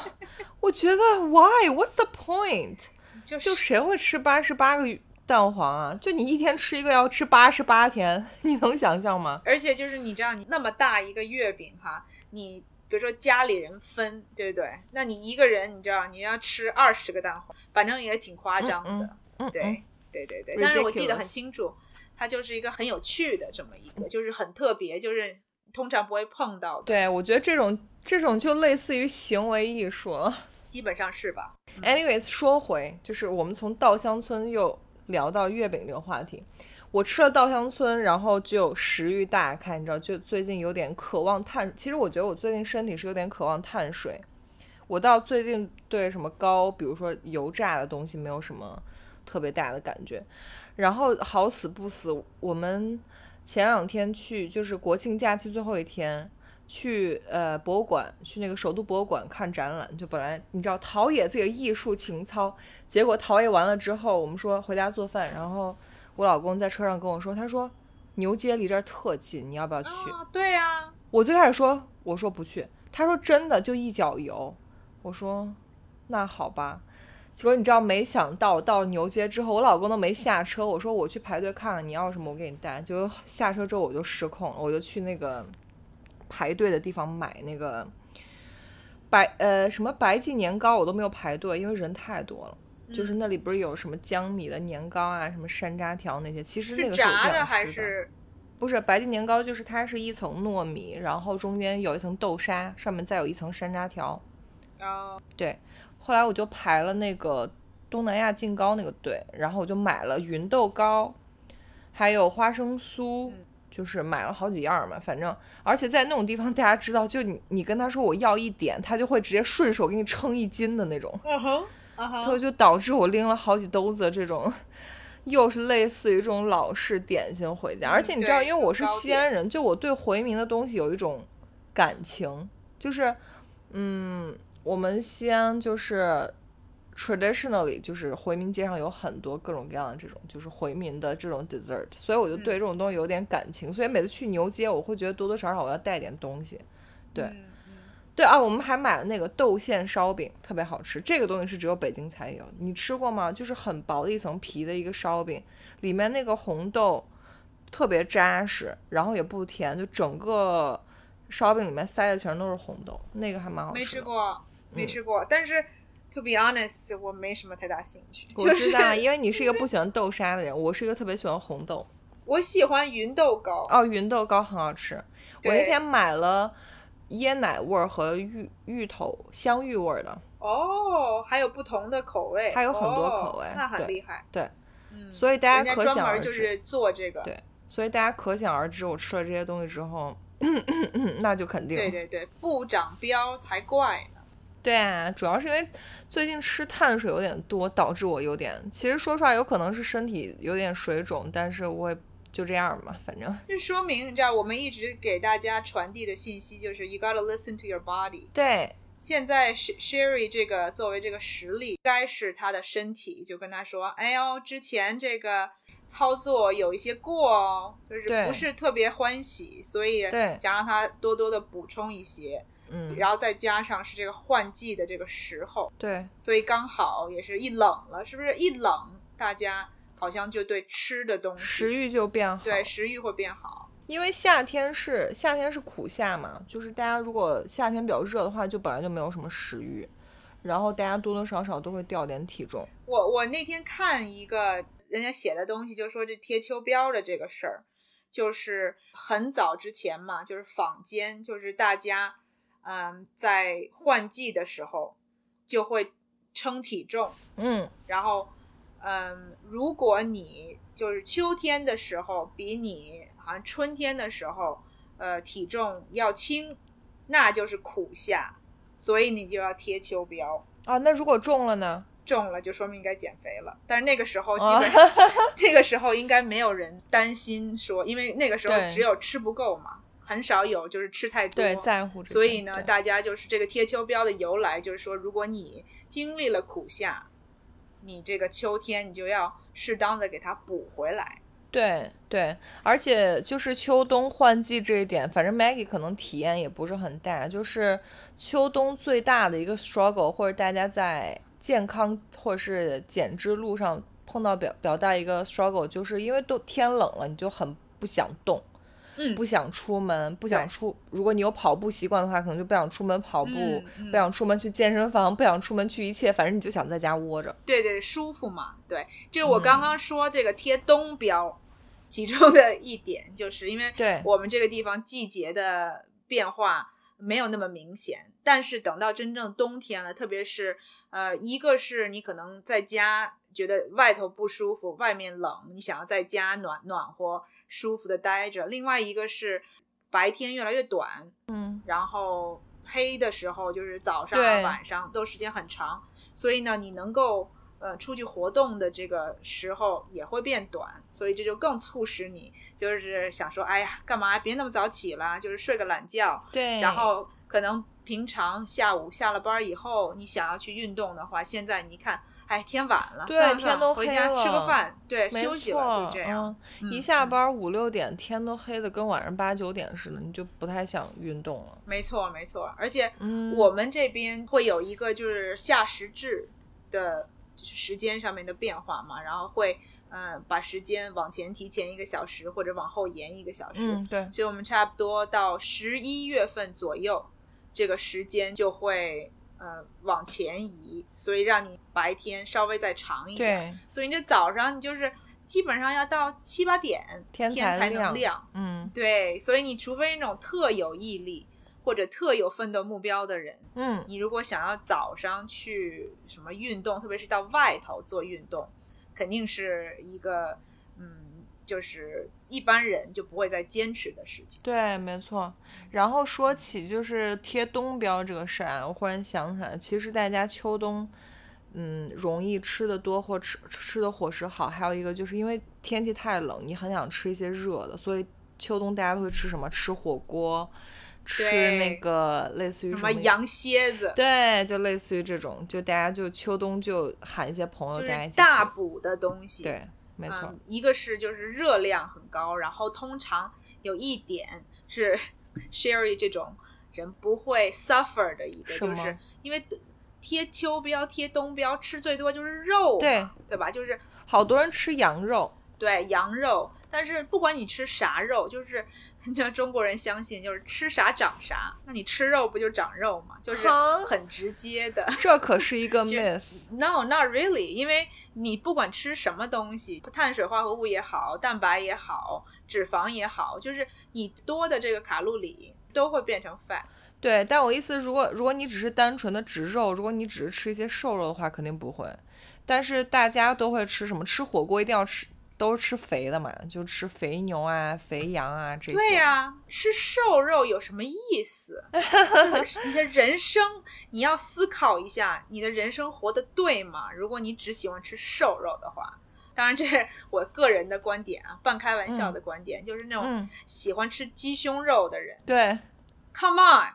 我觉得 why what's the point？
就是
就谁会吃八十八个蛋黄啊？就你一天吃一个要吃八十八天，你能想象吗？
而且就是你知道，你那么大一个月饼哈，你比如说家里人分，对不对？那你一个人，你知道你要吃二十个蛋黄，反正也挺夸张的。
嗯嗯，
对、
嗯
对对对，但是我记得很清楚，它就是一个很有趣的这么一个，就是很特别，就是通常不会碰到的，
对，我觉得这种这种就类似于行为艺术了。
基本上是吧
？Anyways，说回就是我们从稻香村又聊到月饼这个话题。我吃了稻香村，然后就食欲大开，你知道，就最近有点渴望碳。其实我觉得我最近身体是有点渴望碳水。我到最近对什么高，比如说油炸的东西没有什么特别大的感觉。然后好死不死，我们前两天去就是国庆假期最后一天，去呃博物馆，去那个首都博物馆看展览。就本来你知道陶冶自己的艺术情操，结果陶冶完了之后，我们说回家做饭，然后我老公在车上跟我说，他说牛街离这儿特近，你要不要去？
啊，对呀、
我最开始说我说不去，他说真的就一脚油，我说那好吧。结果你知道，没想到到牛街之后，我老公都没下车，我说我去排队看看你要什么，我给你带。结果下车之后我就失控了，我就去那个排队的地方买那个白呃什么白记年糕，我都没有排队，因为人太多了。就是那里不是有什么江米的年糕啊，什么山楂条那些，其实那个是我
炸的还是？
不是白记年糕，就是它是一层糯米，然后中间有一层豆沙，上面再有一层山楂条。
哦，
对，后来我就排了那个东南亚劲糕那个队，然后我就买了芸豆糕，还有花生酥，
嗯
就是买了好几样儿嘛，反正而且在那种地方，大家知道，就你你跟他说我要一点，他就会直接顺手给你称一斤的那种。
嗯哼，嗯
就
哼，
就导致我拎了好几兜子这种，又是类似于这种老式点心回家。而且你知道，因为我是西安人，就我对回民的东西有一种感情，就是，嗯，我们西安就是 traditionally 就是回民街上有很多各种各样的这种就是回民的这种 dessert，所以我就对这种东西有点感情。所以每次去牛街，我会觉得多多少少我要带点东西。对对啊，我们还买了那个豆馅烧饼，特别好吃。这个东西是只有北京才有，你吃过吗？就是很薄的一层皮的一个烧饼，里面那个红豆特别扎实，然后也不甜，就整个烧饼里面塞的全都是红豆，那个还蛮好吃的。
没吃过，没
嗯
吃过，但是 to be honest，我没什么太大兴趣。
我
就是
知道，因为你是一个不喜欢豆沙的人，我是一个特别喜欢红豆。
我喜欢芸豆糕，
哦，芸豆糕很好吃，我那天买了椰奶味儿和芋芋头香芋味儿的，
哦，还有不同的口味，
还有很多
哦
口味
那很厉害。
对，
嗯，
所以大
人家
可想而知。
门就是做这个，
对所以大家可想而知，我吃了这些东西之后，那就肯定
对对对，不长膘才怪呢。
对啊，主要是因为最近吃碳水有点多，导致我有点，其实说出来，有可能是身体有点水肿，但是我也就这样嘛，反正
这说明你知道，我们一直给大家传递的信息就是 you gotta listen to your body。
对
现在 Sh- Sherry 这个作为这个实力，该是他的身体就跟他说：“哎呦，之前这个操作有一些过哦，就是不是特别欢喜，所以
对
想让他多多的补充一些。
嗯，
然后再加上是这个换季的这个时候，
对
所以刚好也是一冷了，是不是？一冷，大家好像就对吃的东西
食欲就变好。
对食欲会变好。
因为夏天是夏天是苦夏嘛，就是大家如果夏天比较热的话，就本来就没有什么食欲。然后大家多多少少都会掉点体重。
我我那天看一个人家写的东西，就说这贴秋膘的这个事儿，就是很早之前嘛，就是坊间，就是大家，嗯，在换季的时候就会称体重，
嗯，
然后，嗯，如果你就是秋天的时候比你好像春天的时候，呃，体重要轻，那就是苦夏，所以你就要贴秋膘。
啊，那如果重了呢？
重了就说明该减肥了，但是那个时候基
啊
本上，那个时候应该没有人担心说，因为那个时候只有吃不够嘛，很少有就是吃太多。
对，在乎。
所以呢，大家就是这个贴秋膘的由来，就是说，如果你经历了苦夏，你这个秋天你就要适当的给它补回来。
对对，而且就是秋冬换季这一点，反正 Maggie 可能体验也不是很大。就是秋冬最大的一个 struggle，或者大家在健康或者是减脂路上碰到表表大一个 struggle，就是因为都天冷了，你就很不想动，
嗯
不想出门，不想出。如果你有跑步习惯的话，可能就不想出门跑步，
嗯嗯
不想出门去健身房，不想出门去一切，反正你就想在家窝着。
对对，舒服嘛。对，这是我
嗯
刚刚说这个贴冬标，其中的一点，就是因为
对
我们这个地方季节的变化没有那么明显，但是等到真正冬天了，特别是呃，一个是你可能在家觉得外头不舒服，外面冷，你想要在家暖暖和、舒服的待着；另外一个是白天越来越短，
嗯，
然后黑的时候就是早上啊、
对。
晚上都时间很长，所以呢，你能够呃出去活动的这个时候也会变短，所以这就更促使你就是想说，哎呀，干嘛别那么早起了，就是睡个懒觉，
对。
然后可能平常下午下了班以后，你想要去运动的话，现在你一看，哎，天晚了，
对天都
回家吃个饭，对，休息了，就这样。
嗯，一
嗯
下
嗯
班五六点，天都黑的跟晚上八九点似的，你就不太想运动了。
没错，没错，而且
嗯
我们这边会有一个就是夏时制的，就是时间上面的变化嘛，然后会嗯把时间往前提前一个小时或者往后延一个小时，
嗯，对，
所以我们差不多到十一月份左右，这个时间就会呃往前移，所以让你白天稍微再长一点，所以你这早上你就是基本上要到七八点
天
天才能
亮
亮。
嗯
对，所以你除非那种特有毅力或者特有奋斗目标的人，
嗯，
你如果想要早上去什么运动，特别是到外头做运动，肯定是一个嗯，就是一般人就不会再坚持的事情。
对，没错。然后说起就是贴冬膘这个事儿啊，我忽然想起来，其实大家秋冬。嗯，容易吃的多或吃吃的伙食好，还有一个就是因为天气太冷，你很想吃一些热的，所以秋冬大家都会吃什么？吃火锅，吃那个类似于什么
什么羊蝎子，
对，就类似于这种，就大家就秋冬就喊一些朋友大家一起
大补的东西。
对，没错，
嗯，一个是就是热量很高，然后通常有一点是 Sherry 这种人不会 suffer 的一个，
是
就是因为贴秋膘、贴冬膘吃最多就是肉，
对
对吧？就是
好多人吃羊肉，
对羊肉，但是不管你吃啥肉，就是你知道中国人相信就是吃啥长啥，那你吃肉不就长肉吗？就是
哈
很直接的。
这可是一个 myth。
No, not really，因为你不管吃什么东西，碳水化合物也好，蛋白也好，脂肪也好，就是你多的这个卡路里都会变成 fat。
对，但我意思，如果如果你只是单纯的植肉，如果你只是吃一些瘦肉的话，肯定不会。但是大家都会吃什么？吃火锅一定要吃，都是吃肥的嘛，就吃肥牛啊、肥羊啊这些。
对呀、吃瘦肉有什么意思？就是你的人生，你要思考一下，你的人生活得对吗？如果你只喜欢吃瘦肉的话，当然这是我个人的观点啊，半开玩笑的观点，就是那种
嗯，
喜欢吃鸡胸肉的人。
对
，Come on,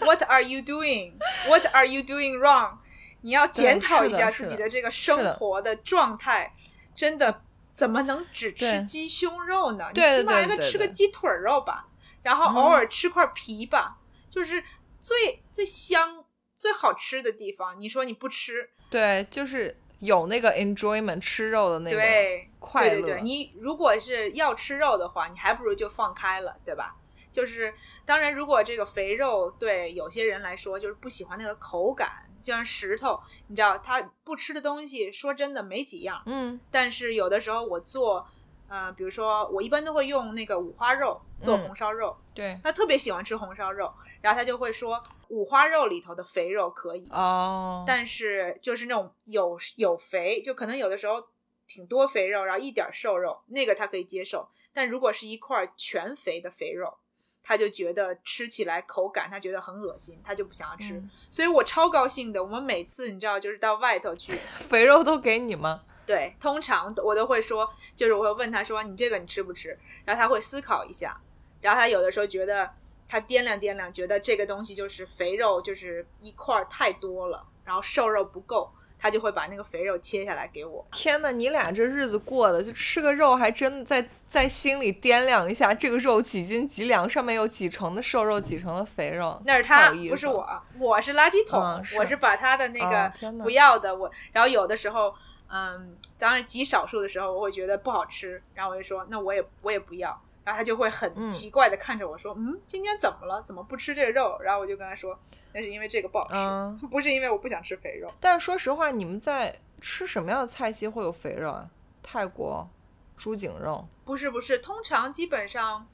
what are you doing? What are you doing wrong? 你要检讨一下自己的这个生活的状态，真的怎么能只吃鸡胸肉呢？你起码应该吃个鸡腿肉吧，然后偶尔吃块皮吧，就是最最香、最好吃的地方。你说你不吃，
对，就是有那个 enjoyment 吃肉的那个
对，
快乐。
对对对，你如果是要吃肉的话，你还不如就放开了，对吧？就是当然，如果这个肥肉对有些人来说就是不喜欢那个口感，就像石头，你知道他不吃的东西，说真的没几样。
嗯
但是有的时候我做，呃，比如说我一般都会用那个五花肉做
嗯
红烧肉，
对
他特别喜欢吃红烧肉，然后他就会说五花肉里头的肥肉可以，
哦，
但是就是那种有有肥，就可能有的时候挺多肥肉，然后一点瘦肉，那个他可以接受。但如果是一块全肥的肥肉，他就觉得吃起来口感他觉得很恶心，他就不想要吃。
嗯
所以我超高兴的，我们每次你知道就是到外头去，
肥肉都给你吗？
对，通常我都会说，就是我会问他说你这个你吃不吃，然后他会思考一下，然后他有的时候觉得他掂量掂量，觉得这个东西就是肥肉就是一块儿太多了，然后瘦肉不够，他就会把那个肥肉切下来给我。
天呐，你俩这日子过的，就吃个肉还真在在心里掂量一下，这个肉几斤几两，上面有几成的瘦肉，几成的肥肉。
那是他。不是我，我是垃圾桶，
嗯是
我是把他的那个不要的我，然后有的时候，嗯，当然极少数的时候我会觉得不好吃，然后我就说那我也我也不要，然后他就会很
嗯
奇怪的看着我说，嗯今天怎么了？怎么不吃这个肉？然后我就跟他说，那是因为这个不好吃，
嗯
不是因为我不想吃肥肉。
但是说实话，你们在吃什么样的菜系会有肥肉啊？泰国猪颈肉
不是不是，通常基本上，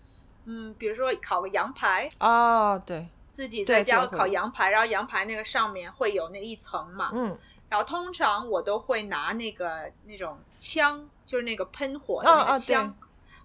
嗯，比如说烤个羊排，
啊，对，
自己在家烤羊排，然后羊排那个上面会有那一层嘛，
嗯，
然后通常我都会拿那个那种枪，就是那个喷火的那个枪，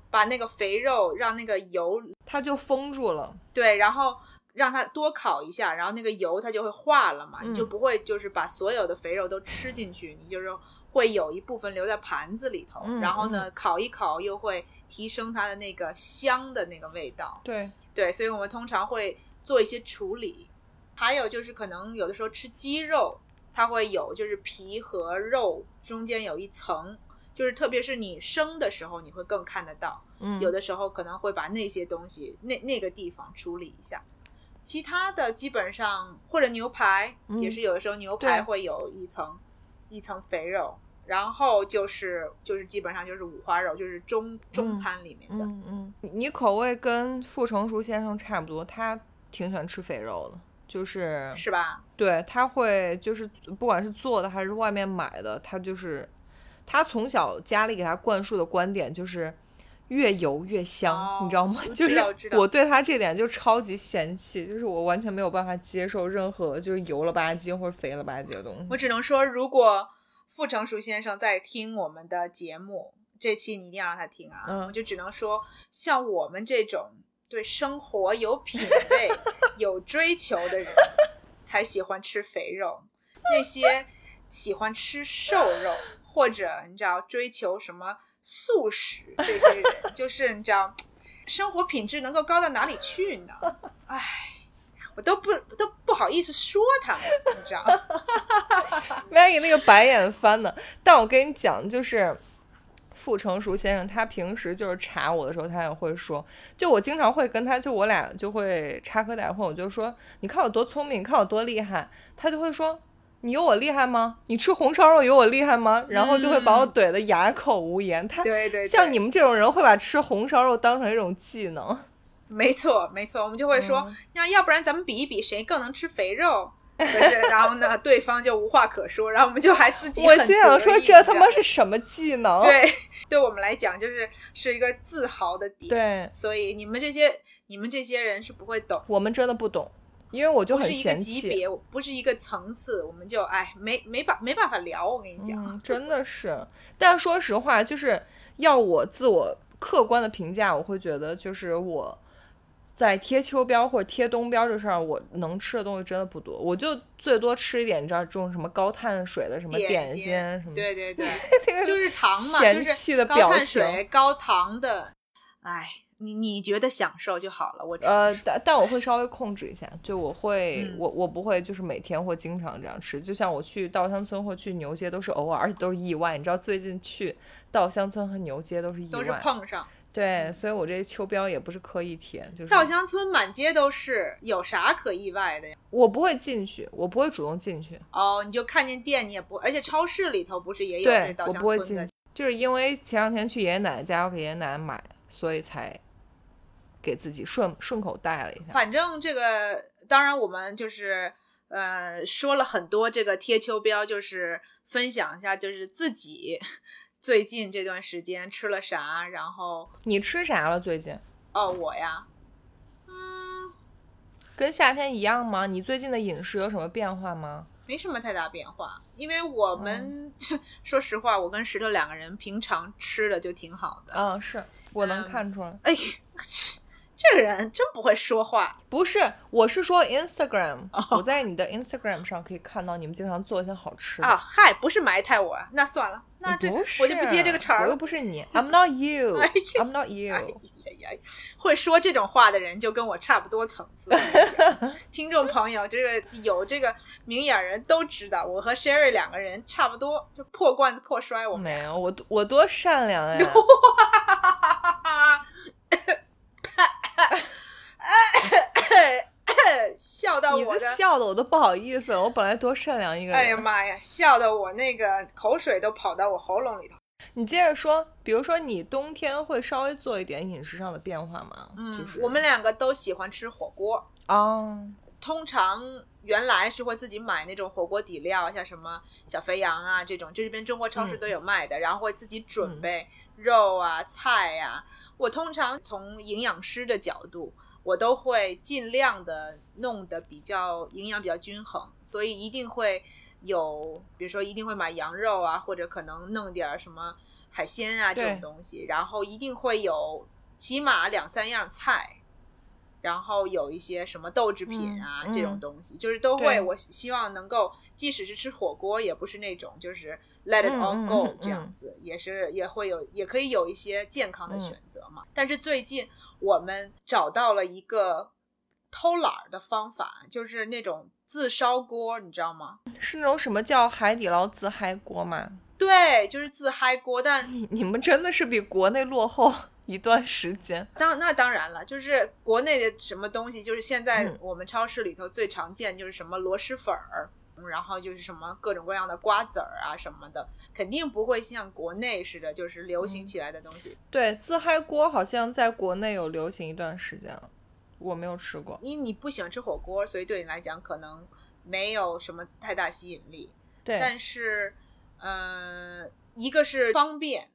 把那个肥肉让那个油
它就封住了。
对，然后让它多烤一下，然后那个油它就会化了嘛，
嗯
你就不会就是把所有的肥肉都吃进去，你就是会有一部分留在盘子里头，
嗯
然后呢烤一烤又会提升它的那个香的那个味道。
对，
对，所以我们通常会做一些处理。还有就是可能有的时候吃鸡肉，它会有就是皮和肉中间有一层，就是特别是你生的时候，你会更看得到。
嗯，
有的时候可能会把那些东西那那个地方处理一下。其他的基本上或者牛排、
嗯
也是有的时候牛排会有一层一层肥肉，然后就是就是基本上就是五花肉，就是中中
嗯
餐里面的。
嗯嗯，你你口味跟傅成熟先生差不多，他挺喜欢吃肥肉的，就是
是吧？
对他会就是不管是做的还是外面买的，他就是他从小家里给他灌输的观点就是越油越香，
哦
你知道吗？就是我对他这点就超级嫌弃，就是我完全没有办法接受任何就是油了吧唧或者肥了吧唧的东西。
我只能说，如果傅成熟先生在听我们的节目，这期你一定要让他听啊！
嗯
我就只能说，像我们这种对生活有品 味、有追求的人，才喜欢吃肥肉。那些喜欢吃瘦肉或者你知道追求什么素食这些人，就是你知道生活品质能够高到哪里去呢？唉，我都不都不好意思说他们，你知道。
Maggie 那个白眼翻的，但我跟你讲，就是傅成熟先生，他平时就是查我的时候，他也会说，就我经常会跟他，就我俩就会插科打诨，我就说，你看我多聪明，你看我多厉害，他就会说。你有我厉害吗？你吃红烧肉有我厉害吗？然后就会把我怼得哑口无言。他
对对对，
像你们这种人会把吃红烧肉当成一种技能。
没错没错，我们就会说
嗯，
那、要不然咱们比一比谁更能吃肥肉。可是，然后呢，对方就无话可说，然后我们就还自己
我心想说，这他妈是什么技能？
对，对我们来讲就是是一个自豪的点。，
对，
所以你们这些你们这些人是不会懂，
我们真的不懂，因为我就
不是一个
很嫌弃。
级别，不是一个层次，我们就哎没没办没办法聊。我跟你讲，
嗯，真的是。但说实话，就是要我自我客观的评价，我会觉得就是我在贴秋膘或者贴冬膘这事儿，我能吃的东西真的不多，我就最多吃一点，你知道这种什么高碳水的什么
点
心什么，
对对对，就是糖嘛，
嫌
就是
弃的
高碳
表情
水、高糖的，哎，你你觉得享受就好了。我
呃，但但我会稍微控制一下，就我会，
嗯
我我不会就是每天或经常这样吃。就像我去稻香村或去牛街都是偶尔，而且都是意外。你知道最近去稻香村和牛街都是意外
都是
外，
碰上，
对，所以我这秋膘也不是刻意填，就是
稻香村满街都是，有啥可意外的呀？
我不会进去，我不会主动进去，
哦，你就看见店，你也不，而且超市里头不是也有这
对
稻
我不会进
香村的？，
就是因为前两天去爷爷奶奶家，我给爷爷奶奶买，所以才给自己顺顺口带了一下。
反正这个，当然我们就是呃说了很多这个贴秋膘，就是分享一下，就是自己最近这段时间吃了啥，然后
你吃啥了最近？
哦我呀，嗯，
跟夏天一样吗？你最近的饮食有什么变化吗？
没什么太大变化，因为我们、说实话，我跟石头两个人平常吃的就挺好的。
嗯，是我能
嗯
看出来。
哎，切 这个人真不会说话。
不是，我是说 Instagram，、
哦
我在你的 Instagram 上可以看到你们经常做一些好吃的。
啊，嗨，不是埋汰我，那算了，那这，我就不接这个茬儿
我又。不是你，I'm not you，I'm、
哎呀
not you。
哎呀呀，会说这种话的人就跟我差不多层次。听众朋友，这个有这个明眼人都知道，我和 Sherry 两个人差不多，就破罐子破摔。我
没有，我我多善良呀！
笑到我的，
笑的我都不好意思了。我本来多善良一个人。
哎呀妈呀，笑的我那个口水都跑到我喉咙里头。
你接着说，比如说你冬天会稍微做一点饮食上的变化吗？就是
我们两个都喜欢吃火锅，
啊，
通常原来是会自己买那种火锅底料，像什么小肥羊啊这种，这边中国超市
嗯
都有卖的，然后会自己准备肉啊、菜啊。我通常从营养师的角度，我都会尽量的弄得比较营养比较均衡，所以一定会有，比如说一定会买羊肉啊，或者可能弄点儿什么海鲜啊这种东西，然后一定会有起码两三样菜。然后有一些什么豆制品啊、
嗯
这种
嗯
东西，就是都会。我希希望能够，即使是吃火锅，也不是那种就是 let it
嗯
all
嗯
go
嗯
这样子，也是也会有，也可以有一些健康的
嗯
选择嘛。但是最近我们找到了一个偷懒儿的方法，就是那种自烧锅，你知道吗？
是那种什么叫海底捞自嗨锅吗？
对，就是自嗨锅，但
你你们真的是比国内落后一段时间。
当那当然了，就是国内的什么东西，就是现在
嗯
我们超市里头最常见就是什么螺蛳粉儿，嗯然后就是什么各种各样的瓜子儿啊什么的，肯定不会像国内似的，就是流行起来的东西。
对，自嗨锅好像在国内有流行一段时间了，我没有吃过。
因为你不喜欢吃火锅，所以对你来讲可能没有什么太大吸引力。
对，
但是，呃，一个是方便，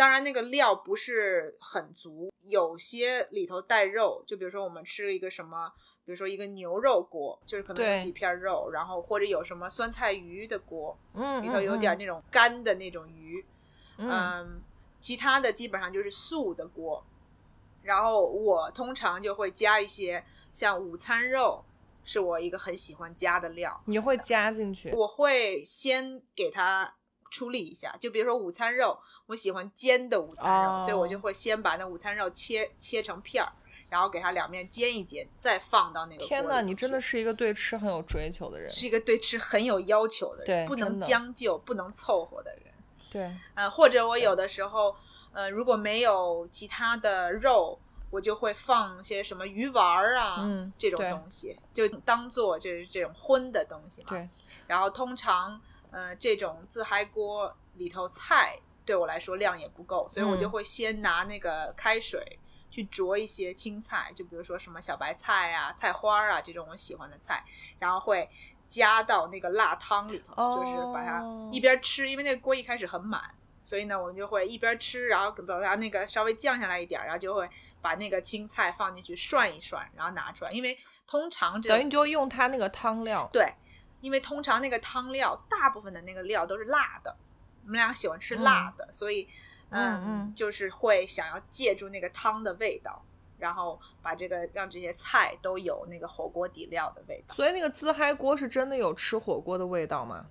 当然那个料不是很足，有些里头带肉，就比如说我们吃一个什么，比如说一个牛肉锅，就是可能有几片肉，然后或者有什么酸菜鱼的锅，
嗯，
里头有点
嗯
那种干的那种鱼，
嗯
嗯，其他的基本上就是素的锅。然后我通常就会加一些像午餐肉，是我一个很喜欢加的料。
你会加进去。
我会先给它处理一下，就比如说午餐肉，我喜欢煎的午餐肉，
哦
所以我就会先把那午餐肉切切成片儿，然后给它两面煎一煎，再放到那个锅
天哪，你真的是一个对吃很有追求的人。
是一个对吃很有要求的人，
对
不能将就，不能凑合的人。
对，
呃，或者我有的时候，呃，如果没有其他的肉，我就会放些什么鱼丸儿啊，
嗯
这种东西，就当做就是这种荤的东西嘛。
对。
然后通常，呃，这种自嗨锅里头菜对我来说量也不够，所以我就
嗯。
会先拿那个开水去焯一些青菜，就比如说什么小白菜啊、菜花儿啊这种我喜欢的菜，然后会加到那个辣汤里头，就是把它
哦。
一边吃，因为那个锅一开始很满，所以呢，我们就会一边吃，然后等它那个稍微降下来一点儿，然后就会把那个青菜放进去涮一涮，然后拿出来，因为通常这
等于你就用它那个汤料。
对，因为通常那个汤料大部分的那个料都是辣的，我们俩喜欢吃辣的，所以
嗯嗯
就是会想要借助那个汤的味道，然后把这个让这些菜都有那个火锅底料的味道。
所以那个自嗨锅是真的有吃火锅的味道吗？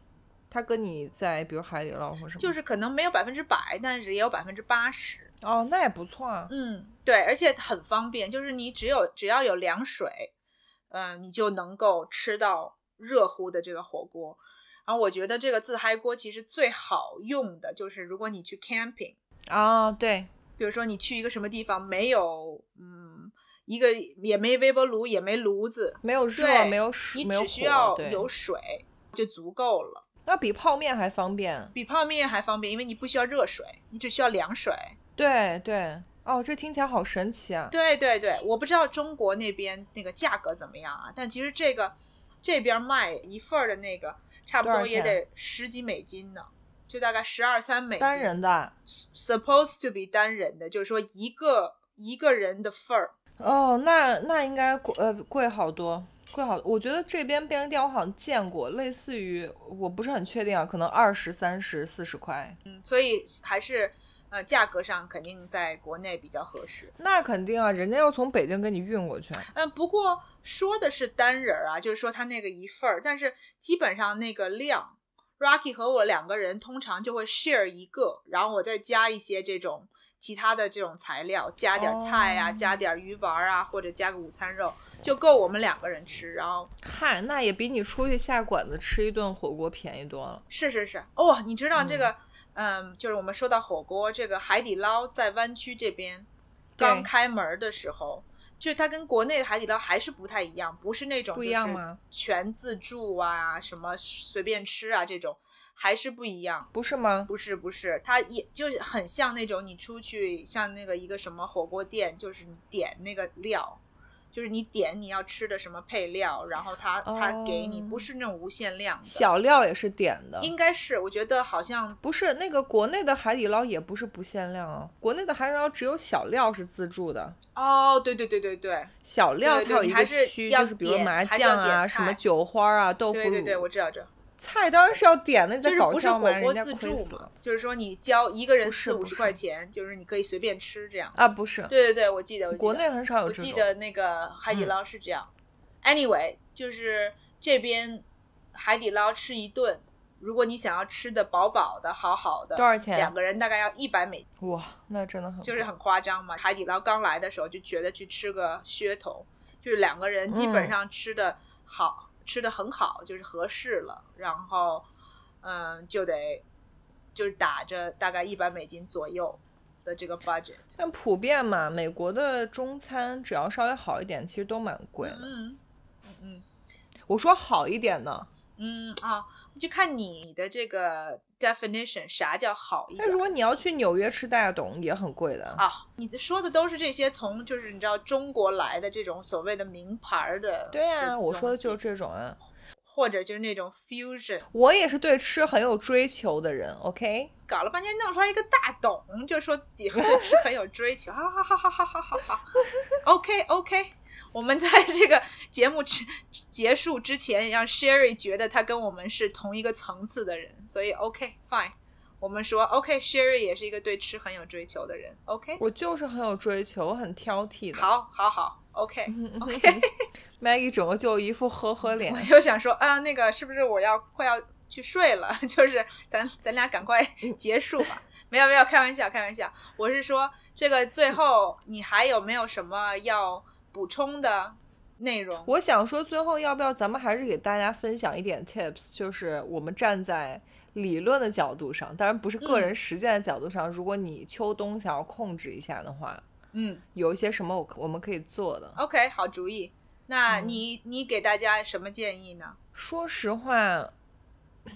它跟你在比如海底捞或什么，
就是可能没有百分之百，但是也有百分之八十。
哦，那也不错啊。
嗯，对，而且很方便，就是你只有只要有凉水，嗯、你就能够吃到热乎的这个火锅。然后我觉得这个自嗨锅其实最好用的就是如果你去 camping，
啊，对，
比如说你去一个什么地方，没有嗯一个也没微波炉，也没炉子，
没有热，没有水，
你只需要有水就足够了。
那比泡面还方便。
比泡面还方便，因为你不需要热水，你只需要凉水。
对对，哦，这听起来好神奇啊！
对对对，我不知道中国那边那个价格怎么样啊，但其实这个这边卖一份儿的那个差不
多
也得十几美金呢，就大概十二三美金。
单人的
supposed to be 单人的，就是说一个一个人的份儿。
哦，那那应该贵呃贵好多，贵好。我觉得这边便利店我好像见过，类似于我不是很确定啊，可能二十三十四十块。
嗯，所以还是呃价格上肯定在国内比较合适。
那肯定啊，人家要从北京给你运过去。
嗯，不过说的是单人儿啊，就是说他那个一份儿，但是基本上那个量，Rocky 和我两个人通常就会 share 一个，然后我再加一些这种其他的这种材料，加点儿菜啊，
哦
加点儿鱼丸儿啊，或者加个午餐肉，就够我们两个人吃。然后
嗨，那也比你出去下馆子吃一顿火锅便宜多了。
是是是，哦，你知道这个，嗯就是我们说到火锅，这个海底捞在湾区这边刚开门儿的时候，就它跟国内的海底捞还是不太一样，不是那种
不一样吗
全自助啊，什么随便吃啊这种，还是不一样。
不是吗？
不是不是，它也就是很像那种你出去像那个一个什么火锅店，就是你点那个料，就是你点你要吃的什么配料，然后他他给你，
哦。
不是那种无限量的。
小料也是点的，
应该是，我觉得好像
不是那个国内的海底捞也不是不限量啊，国内的海底捞只有小料是自助的，
哦，对对对对对。
小料它有一个区，
要
就是比如麻酱啊、什么
菜
韭花啊、豆腐乳，
对对对，我知道。这，
菜当然是要点的，你在
就是不是
人家
自助嘛
亏死了，
就是说你交一个人四五十块钱，就是你可以随便吃这样。
啊，不是，
对对对，我记得，我记得。
国内很少有。
记得那个海底
嗯。
捞是这样。Anyway，就是这边海底捞吃一顿，如果你想要吃的饱饱的、好好的，
多少钱？
两个人大概要一百美，
哇，那真的很
就是很夸张嘛。海底捞刚来的时候就觉得去吃个噱头，就是两个人基本
嗯。
上吃的好，吃的很好，就是合适了，然后嗯就得就是打着大概一百美金左右的这个 budget。
但普遍嘛，美国的中餐只要稍微好一点，其实都蛮贵的。
嗯嗯嗯。
我说好一点呢，
嗯啊，就看你的这个 definition，啥叫好一点
那如果你要去纽约吃大董，也很贵的。
啊？你说的都是这些从就是你知道中国来的这种所谓的名牌儿的，
对呀、
的
我说的就是这种啊。
或者就是那种 fusion，
我也是对吃很有追求的人，OK？
搞了半天弄出来一个大董，就说自己 对吃很有追求，好好好好好好好好，OK OK，我们在这个节目之结束之前，让 Sherry 觉得他跟我们是同一个层次的人，所以 OK fine，我们说 OK，Sherry 也是一个对吃很有追求的人，OK，
我就是很有追求，我很挑剔的。
好好好，OK
嗯 OK，，Maggie 整个就一副呵呵脸
我。就想说啊，那个是不是我要快要去睡了？就是咱咱俩赶快结束吧。没有没有，开玩笑开玩笑。我是说，这个最后你还有没有什么要补充的内容？
我想说，最后要不要咱们还是给大家分享一点 tips，就是我们站在理论的角度上，当然不是个人实践的角度上，如果你秋冬想要控制一下的话，
嗯
有一些什么我我们可以做的。
，OK，好主意。那
嗯
你、你给大家什么建议呢？
说实话，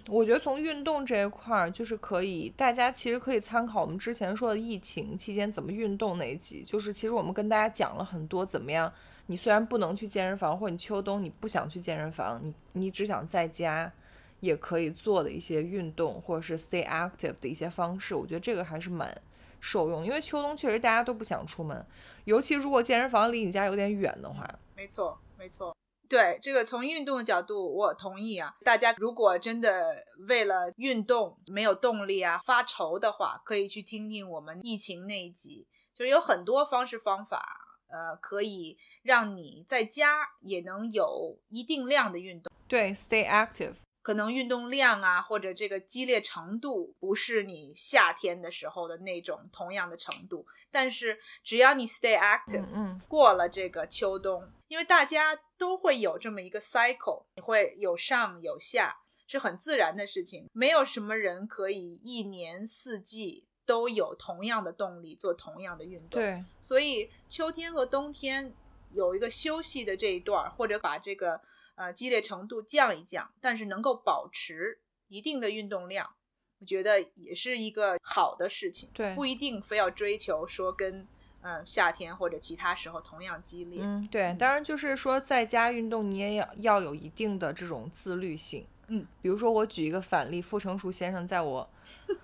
我觉得从运动这一块儿，就是可以，大家其实可以参考我们之前说的疫情期间怎么运动那一集。就是其实我们跟大家讲了很多怎么样，你虽然不能去健身房，或者你秋冬你不想去健身房，你你只想在家也可以做的一些运动，或者是 stay active 的一些方式。我觉得这个还是蛮受用，因为秋冬确实大家都不想出门，尤其如果健身房离你家有点远的话。
没错，没错。对这个从运动的角度，我同意啊。大家如果真的为了运动没有动力啊、发愁的话，可以去听听我们疫情那一集，就是有很多方式方法，呃，可以让你在家也能有一定量的运动。
对，stay active。
可能运动量啊，或者这个激烈程度，不是你夏天的时候的那种同样的程度。但是只要你 stay active，、
嗯
过了这个秋冬，因为大家都会有这么一个 cycle，你会有上有下，是很自然的事情。没有什么人可以一年四季都有同样的动力做同样的运动。
对，
所以秋天和冬天有一个休息的这一段儿，或者把这个呃激烈程度降一降，但是能够保持一定的运动量，我觉得也是一个好的事情。
对
不一定非要追求说跟嗯、呃夏天或者其他时候同样激烈。
嗯，对，当然就是说在家运动，你也要要有一定的这种自律性。
嗯，
比如说我举一个反例，傅成熟先生在我。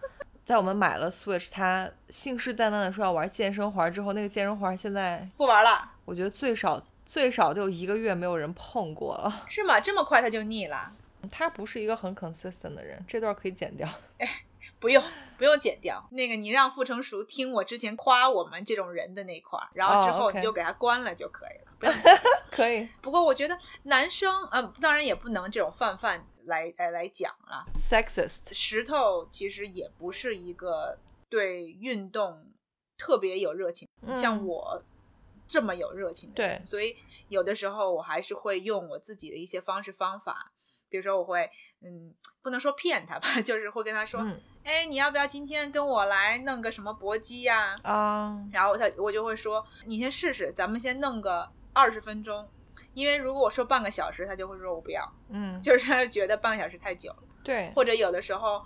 在我们买了 Switch，他信誓旦旦的说要玩健身环之后，那个健身环现在
不玩了
我觉得最少最少得有一个月没有人碰过了。
是吗？这么快他就腻了？
他不是一个很 consistent 的人，这段可以剪掉。
哎不用不用剪掉，那个你让傅成熟听我之前夸我们这种人的那块儿，然后之后你就给他关了就可以了，不用剪。
可以
不过我觉得男生，呃，当然也不能这种泛泛来来来讲了。
，sexist。
石头其实也不是一个对运动特别有热情，
嗯
像我这么有热情的人，
对
所以有的时候我还是会用我自己的一些方式方法。比如说，我会，嗯，不能说骗他吧，就是会跟他说，
嗯
哎，你要不要今天跟我来弄个什么搏击呀、
啊，
然后他我就会说，你先试试，咱们先弄个二十分钟，因为如果我说半个小时，他就会说我不要，
嗯，
就是他觉得半个小时太久了。
对，
或者有的时候，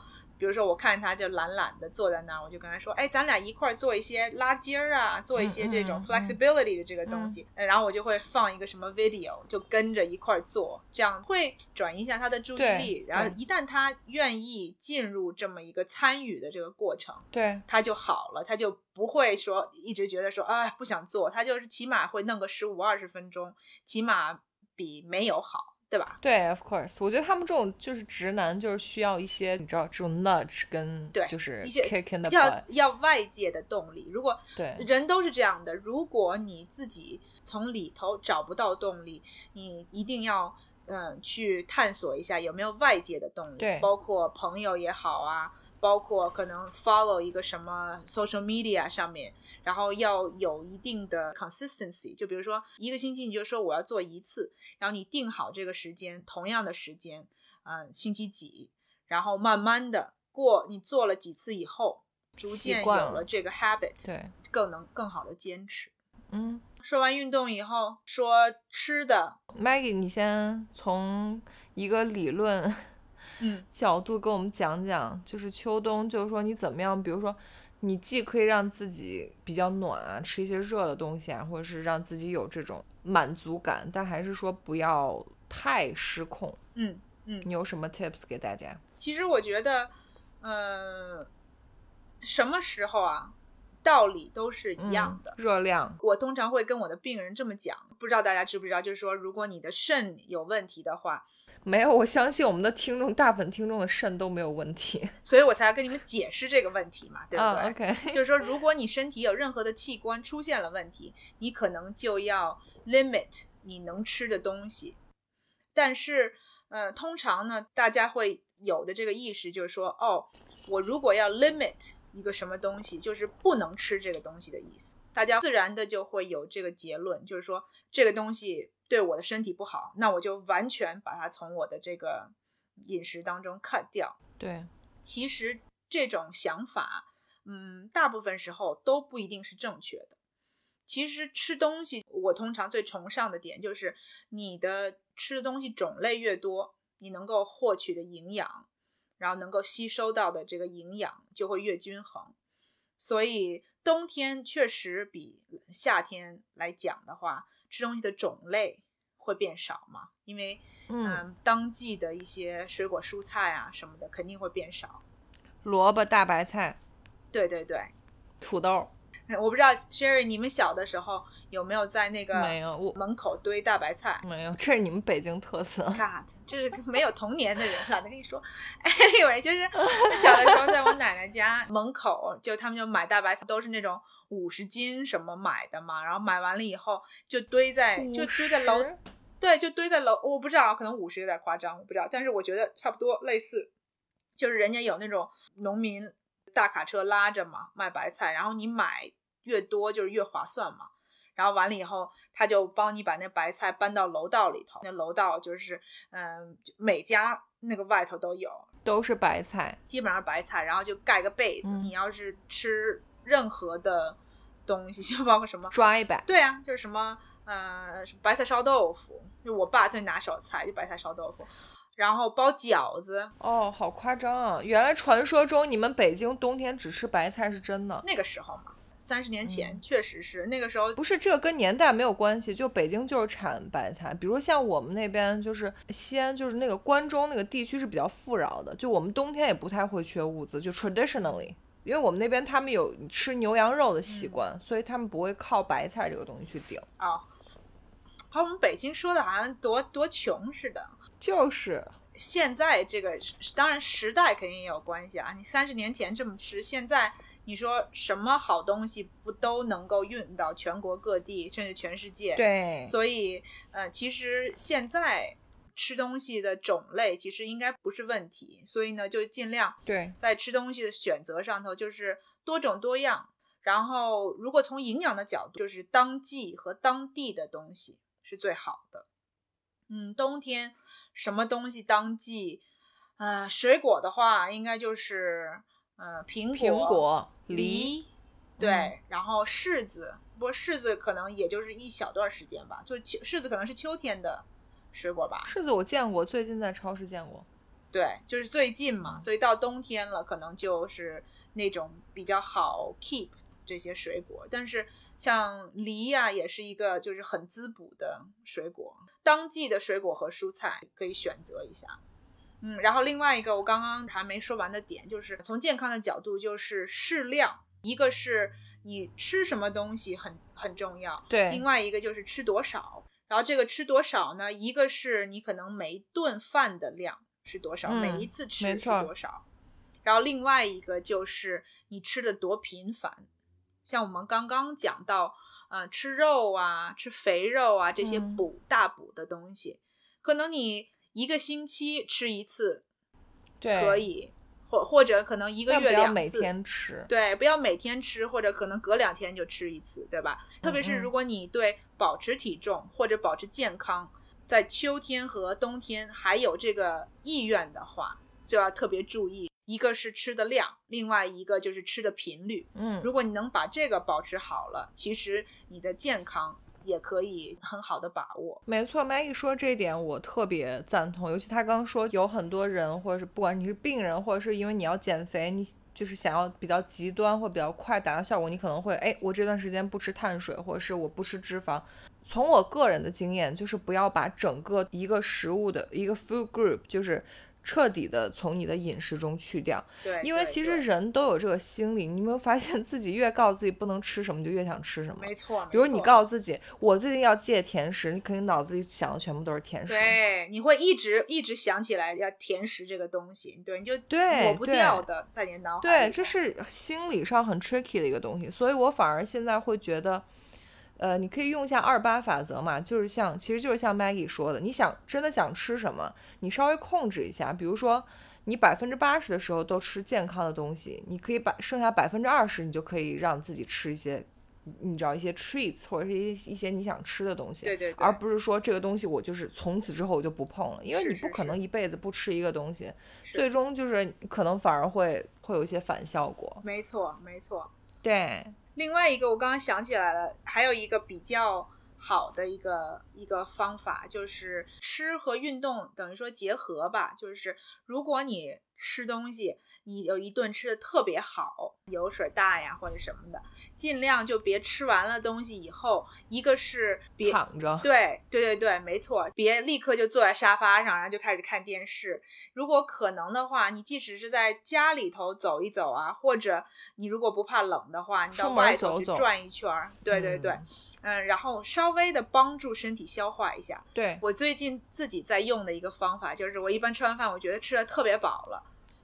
比如说我看他就懒懒的坐在那儿，我就跟他说，哎，咱俩一块儿做一些拉筋儿啊，做一些这种 flexibility 的这个东西，呃然后我就会放一个什么 video，就跟着一块儿做，这样会转移一下他的注意力。然后一旦他愿意进入这么一个参与的这个过程，
对，
他就好了，他就不会说一直觉得说啊不想做，他就是起码会弄个十五二十分钟，起码比没有好，对吧？
对，of course，我觉得他们这种就是直男，就是需要一些你知道这种 nudge 跟
对
就是
一些
kick in the
要
butt，
要外界的动力，如果
对
人都是这样的。如果你自己从里头找不到动力，你一定要嗯、呃去探索一下有没有外界的动力，
对
包括朋友也好啊，包括可能 follow 一个什么 social media 上面，然后要有一定的 consistency。就比如说一个星期你就说我要做一次，然后你定好这个时间，同样的时间，嗯、星期几，然后慢慢的过，你做了几次以后。逐渐有
了
这个 habit，
对，
更能更好的坚持。
嗯
说完运动以后，说吃的
，，Maggie，你先从一个理论
嗯
角度跟我们讲讲，就是秋冬，就是说你怎么样，比如说。你既可以让自己比较暖啊，吃一些热的东西啊，或者是让自己有这种满足感，但还是说不要太失控。
嗯嗯，
你有什么 tips 给大家？
其实我觉得，呃，什么时候啊，道理都是一样的。
嗯热量，
我通常会跟我的病人这么讲，不知道大家知不知道，就是说，如果你的肾有问题的话，
没有，我相信我们的听众，大部分听众的肾都没有问题，
所以我才要跟你们解释这个问题嘛，对不对？
啊，OK，
就是说，如果你身体有任何的器官出现了问题，你可能就要 limit 你能吃的东西。但是，呃，通常呢，大家会有的这个意识就是说，哦，我如果要 limit 一个什么东西，就是不能吃这个东西的意思。大家自然的就会有这个结论，就是说这个东西对我的身体不好，那我就完全把它从我的这个饮食当中 cut 掉。
对，
其实这种想法，嗯，大部分时候都不一定是正确的。其实吃东西，我通常最崇尚的点就是你的吃的东西种类越多，你能够获取的营养，然后能够吸收到的这个营养就会越均衡。所以冬天确实比夏天来讲的话，吃东西的种类会变少嘛，因为
嗯，
嗯，当季的一些水果、蔬菜啊什么的肯定会变少。
萝卜、大白菜、
对对对，
土豆，
我不知道 Sherry，你们小的时候有没有在那个
没有，我
门口堆大白菜
没有，这是你们北京特色。
？God，这是没有童年的人懒得跟你说。Anyway，就是小的时候在我奶奶家 门口，就他们就买大白菜，都是那种五十斤什么买的嘛，然后买完了以后就堆在就堆在楼对，就堆在楼，我不知道，可能五十有点夸张，我不知道，但是我觉得差不多类似，就是人家有那种农民大卡车拉着嘛卖白菜，然后你买越多就是越划算嘛。然后完了以后，他就帮你把那白菜搬到楼道里头，那楼道就是，嗯，每家那个外头都有。
都是白菜，
基本上白菜，然后就盖个被子。
嗯
你要是吃任何的东西，就包括什么，
抓一把。
对啊，就是什么呃白菜烧豆腐，就我爸最拿手菜就白菜烧豆腐，然后包饺子，
哦，好夸张啊！原来传说中你们北京冬天只吃白菜是真的，
那个时候嘛，三十年
嗯
前、确实是那个时候
不是这个跟年代没有关系，就北京就是产白菜。比如像我们那边就是西安，就是那个关中那个地区是比较富饶的，就我们冬天也不太会缺物资，就 traditionally。因为我们那边他们有吃牛羊肉的习惯，所以他们不会靠白菜这个东西去顶。
啊，把我们北京说的好像多多穷似的。
就是，
现在这个当然时代肯定也有关系啊。你三十年前这么吃，现在你说什么好东西不都能够运到全国各地，甚至全世界？。
对，
所以呃，其实现在吃东西的种类其实应该不是问题，所以呢，就尽量
对，
在吃东西的选择上头就是多种多样。然后，如果从营养的角度，就是当季和当地的东西是最好的。嗯，冬天什么东西当季？呃，水果的话，应该就是呃苹果、
苹果、
梨，
梨，
对，
嗯
然后柿子，不过柿子可能也就是一小段时间吧，就是秋柿子可能是秋天的水果吧，
柿子我见过，最近在超市见过。
对，就是最近嘛，所以到冬天了，可能就是那种比较好 keep 这些水果。但是像梨呀、也是一个就是很滋补的水果，当季的水果和蔬菜可以选择一下。嗯，然后另外一个我刚刚还没说完的点，就是从健康的角度，就是适量。一个是你吃什么东西很很重要，
对
另外一个就是吃多少。然后这个吃多少呢？一个是你可能每一顿饭的量是多少，
嗯
每一次吃是多少。然后另外一个就是你吃的多频繁。像我们刚刚讲到，呃，吃肉啊，吃肥肉啊，这些
嗯
补、大补的东西，可能你一个星期吃一次
对，
可以，或或者可能一
一
个月
不要每
两次。
天吃。
对，不要每天吃，或者可能隔两天就吃一次，对吧？特别是
嗯
如果你对保持体重或者保持健康，在秋天和冬天还有这个意愿的话，就要特别注意。一个是吃的量，另外一个就是吃的频率。
嗯，
如果你能把这个保持好了，其实你的健康也可以很好的把握。
没错，Maggie 说这一点我特别赞同，尤其他刚说有很多人，或者是不管你是病人，或者是因为你要减肥，你就是想要比较极端或比较快达到效果，你可能会哎，我这段时间不吃碳水，或者是我不吃脂肪。从我个人的经验，就是不要把整个一个食物的一个 food group，就是彻底的从你的饮食中去掉，
对，
因为其实人都有这个心理，你有没有发现自己越告诉自己不能吃什么，就越想吃什么？
没错。
比如你告诉自己，我最近要戒甜食，你肯定脑子里想的全部都是甜食。
对，你会一直一直想起来要甜食这个东西，对，你就
对
抹不掉的，在你的脑海
对，
里头
这是心理上很 tricky 的一个东西，所以我反而现在会觉得，呃，你可以用一下二八法则嘛，就是像，其实就是像 Maggie 说的，你想真的想吃什么，你稍微控制一下，比如说你百分之八十的时候都吃健康的东西，你可以把剩下百分之二十，你就可以让自己吃一些。你知道一些 treats 或者是一些一些你想吃的东西，
对对对
而不是说这个东西我就是从此之后我就不碰了，因为你不可能一辈子不吃一个东西，
是
最终就是可能反而会会有一些反效果。
没错没错。
对，
另外一个我刚刚想起来了，还有一个比较好的一个一个方法，就是吃和运动等于说结合吧。就是如果你吃东西，你有一顿吃的特别好，油水大呀或者什么的，尽量就别吃完了东西以后，一个是别
躺着。
对对对对，没错，别立刻就坐在沙发上，然后就开始看电视。如果可能的话，你即使是在家里头走一走啊，或者你如果不怕冷的话，你到外头去转一圈儿。对对对，嗯然后稍微的帮助身体消化一下。
对，
我最近自己在用的一个方法，就是我一般吃完饭，我觉得吃的特别饱了，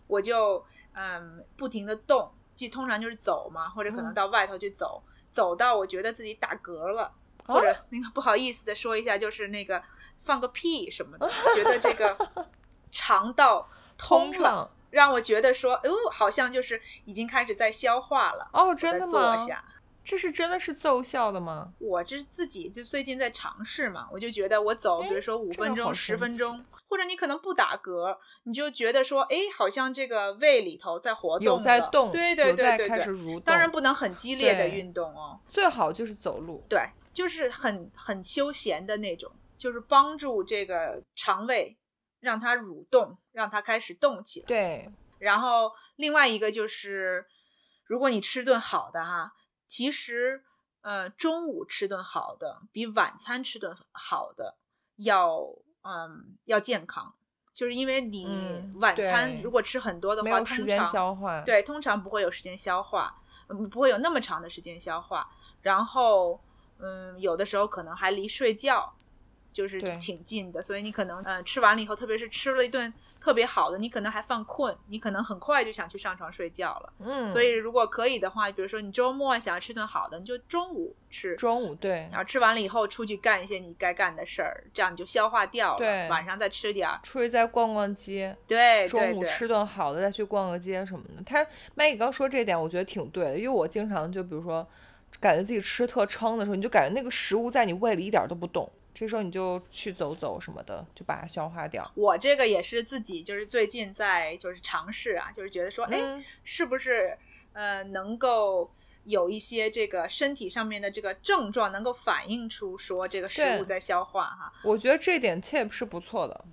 我就嗯不停的动，即通常就是走嘛，或者可能
嗯
到外头去走，走到我觉得自己打嗝了。
啊
或者那个不好意思的说一下，就是那个放个屁什么的，觉得这个 肠道通
畅。
让我觉得说，哦，好像就是已经开始在消化了。
哦，真的吗？
坐下，
这是真的是奏效的吗？
我这自己就最近在尝试嘛，我就觉得我走，比如说五分钟、十分钟，或者你可能不打嗝，你就觉得说，哎，好像这个胃里头在活动，
有在动，
对对对对
对，
当然不能很激烈的运动哦，
最好就是走路，
对，就是很很休闲的那种，就是帮助这个肠胃让它蠕动，让它开始动起来。
对，
然后另外一个就是，如果你吃顿好的哈。其实，呃，中午吃顿好的比晚餐吃顿好的要，嗯，要健康。就是因为你晚餐如果吃很多的话，
时间消化，
对，通常不会有时间消化，不会有那么长的时间消化。然后，嗯，有的时候可能还离睡觉。就是挺近的，所以你可能呃吃完了以后，特别是吃了一顿特别好的，你可能还犯困，你可能很快就想去上床睡觉了。
嗯，
所以如果可以的话，比如说你周末想要吃顿好的，你就中午吃。
中午对，
然后吃完了以后出去干一些你该干的事儿，这样你就消化掉了。
对，
晚上再吃点儿，
出去再逛逛街。
对，
中午吃顿好的再去逛个街什么的。他麦，你刚说这点，我觉得挺对的，因为我经常就比如说感觉自己吃特撑的时候，你就感觉那个食物在你胃里一点都不动。这时候你就去走走什么的，就把它消化掉。
我这个也是自己就是最近在就是尝试啊，就是觉得说，哎，是不是呃能够有一些这个身体上面的这个症状能够反映出说这个食物在消化哈？
我觉得这点 tip 是不错的。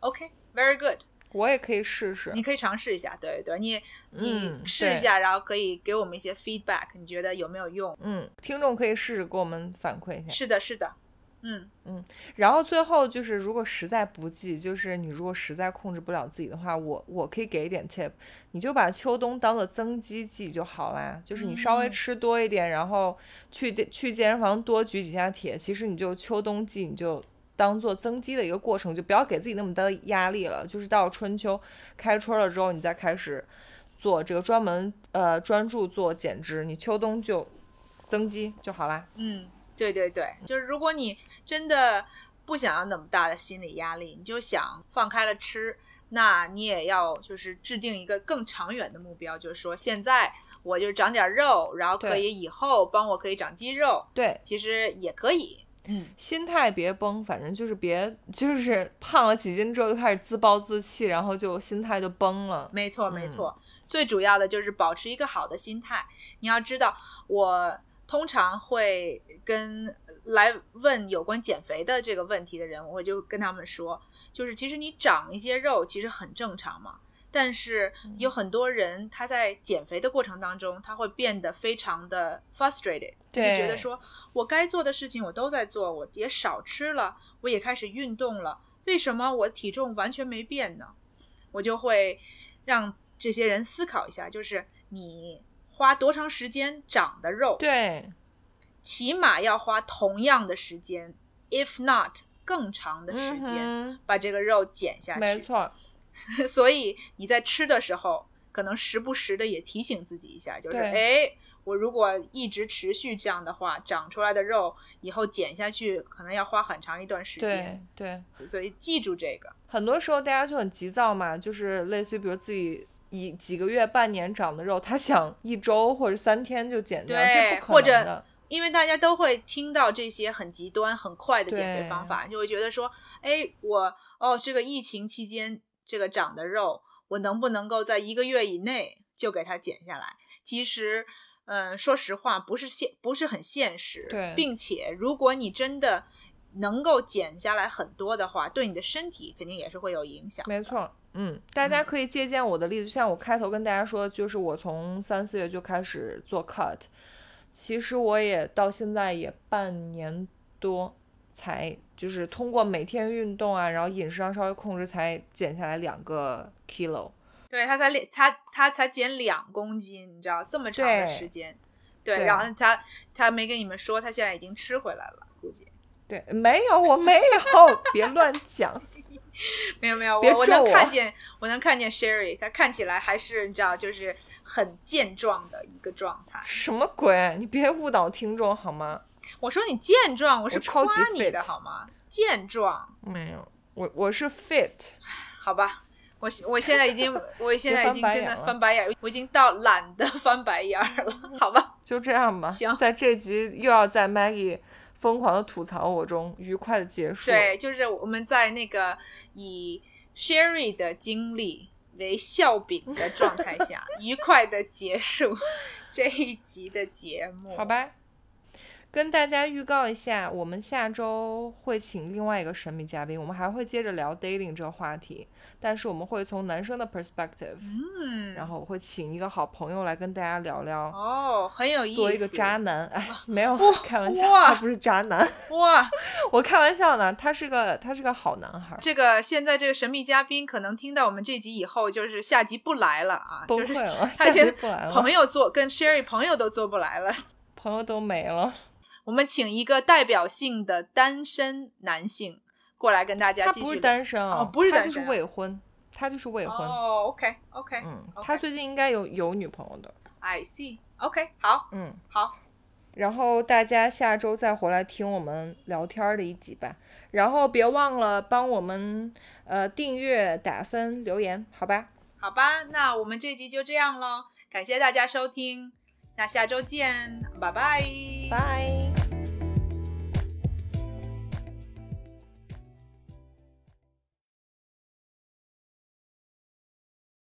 OK，very good，
我也可以试试。
你可以尝试一下，对对，你你试一下，然后可以给我们一些 feedback，你觉得有没有用？
嗯，听众可以试试给我们反馈一下。
是的，是的。
嗯嗯，然后最后就是，如果实在不济，就是你如果实在控制不了自己的话，我我可以给一点 tip，你就把秋冬当做增肌剂就好啦。就是你稍微吃多一点，然后去去健身房多举几下铁，其实你就秋冬季你就当做增肌的一个过程，就不要给自己那么大的压力了。就是到春秋开春了之后，你再开始做这个专门呃专注做减脂，你秋冬就增肌就好啦。
嗯。对对对，就是如果你真的不想要那么大的心理压力，你就想放开了吃，那你也要就是制定一个更长远的目标，就是说现在我就长点肉，然后可以以后帮我可以长肌肉。
对，
其实也可以。
嗯，心态别崩，反正就是别就是胖了几斤之后就开始自暴自弃，然后就心态就崩了。
没错没错，最主要的就是保持一个好的心态。你要知道我。通常会跟来问有关减肥的这个问题的人，我就跟他们说，就是其实你长一些肉其实很正常嘛。但是有很多人他在减肥的过程当中，他会变得非常的 frustrated，就觉得说我该做的事情我都在做，我也少吃了，我也开始运动了，为什么我体重完全没变呢？我就会让这些人思考一下，就是你。花多长时间长的肉？
对，
起码要花同样的时间，if not 更长的时间，把这个肉减下去。
没错。
所以你在吃的时候，可能时不时的也提醒自己一下，就是哎，我如果一直持续这样的话，长出来的肉以后减下去，可能要花很长一段时
间。对
对。所以记住这个。
很多时候大家就很急躁嘛，就是类似于比如自己。一几个月、半年长的肉，他想一周或者三天就减掉，这不
可能的。因为大家都会听到这些很极端、很快的减肥方法，就会觉得说：“哎，我哦，这个疫情期间这个长的肉，我能不能够在一个月以内就给它减下来？”其实，嗯，说实话，不是现不是很现实。
对，
并且，如果你真的能够减下来很多的话，对你的身体肯定也是会有影响。
没错。嗯，大家可以借鉴我的例子，就像我开头跟大家说，就是我从三四月就开始做 cut，其实我也到现在也半年多才，就是通过每天运动啊，然后饮食上稍微控制，才减下来两个 kilo。
对他才两，他他才减两公斤，你知道这么长的时间，对，然后他他没跟你们说，他现在已经吃回来了，估计。
对，没有，我没有，别乱讲。
没 有没有，我我能看见，我能看见 Sherry，她看起来还是你知道，就是很健壮的一个状态。
什么鬼？你别误导听众好吗？
我说你健壮，我是夸你
的
好吗？健壮
没有，我我是 fit，
好吧，我我现在已经，我现在已经 真的
翻白眼
我已经到懒得翻白眼儿了，好吧？
就这样吧。
行
在这集又要在 Maggie 疯狂的吐槽我中愉快的结束。
对，就是我们在那个以 Sherry 的经历为笑柄的状态下，愉快的结束这一集的节目。
好吧。跟大家预告一下，我们下周会请另外一个神秘嘉宾，我们还会接着聊 dating 这个话题，但是我们会从男生的 perspective，、
嗯，
然后我会请一个好朋友来跟大家聊聊，
哦，很有意思。
作为一个渣男，哎，没有开玩笑，
哇
他不是渣男，
哇，
我开玩笑呢，他是个他是个好男孩，
这个现在这个神秘嘉宾可能听到我们这集以后，就是下集不来了啊，就是
崩溃了，下集不来了，
朋友做跟 Sherry 朋友都做不来了。
朋友都没了，
我们请一个代表性的单身男性过来跟大家
他不是。单身啊，
哦不是
他就是未婚，他就是未婚，
哦，OK OK，
嗯他最近应该有有女朋友的
，I see。OK，好，
嗯。
好，
然后大家下周再回来听我们聊天儿的一集吧。然后别忘了帮我们呃订阅、打分、留言，好吧？
好吧，那我们这集就这样喽，感谢大家收听，那下周见，拜拜。
拜。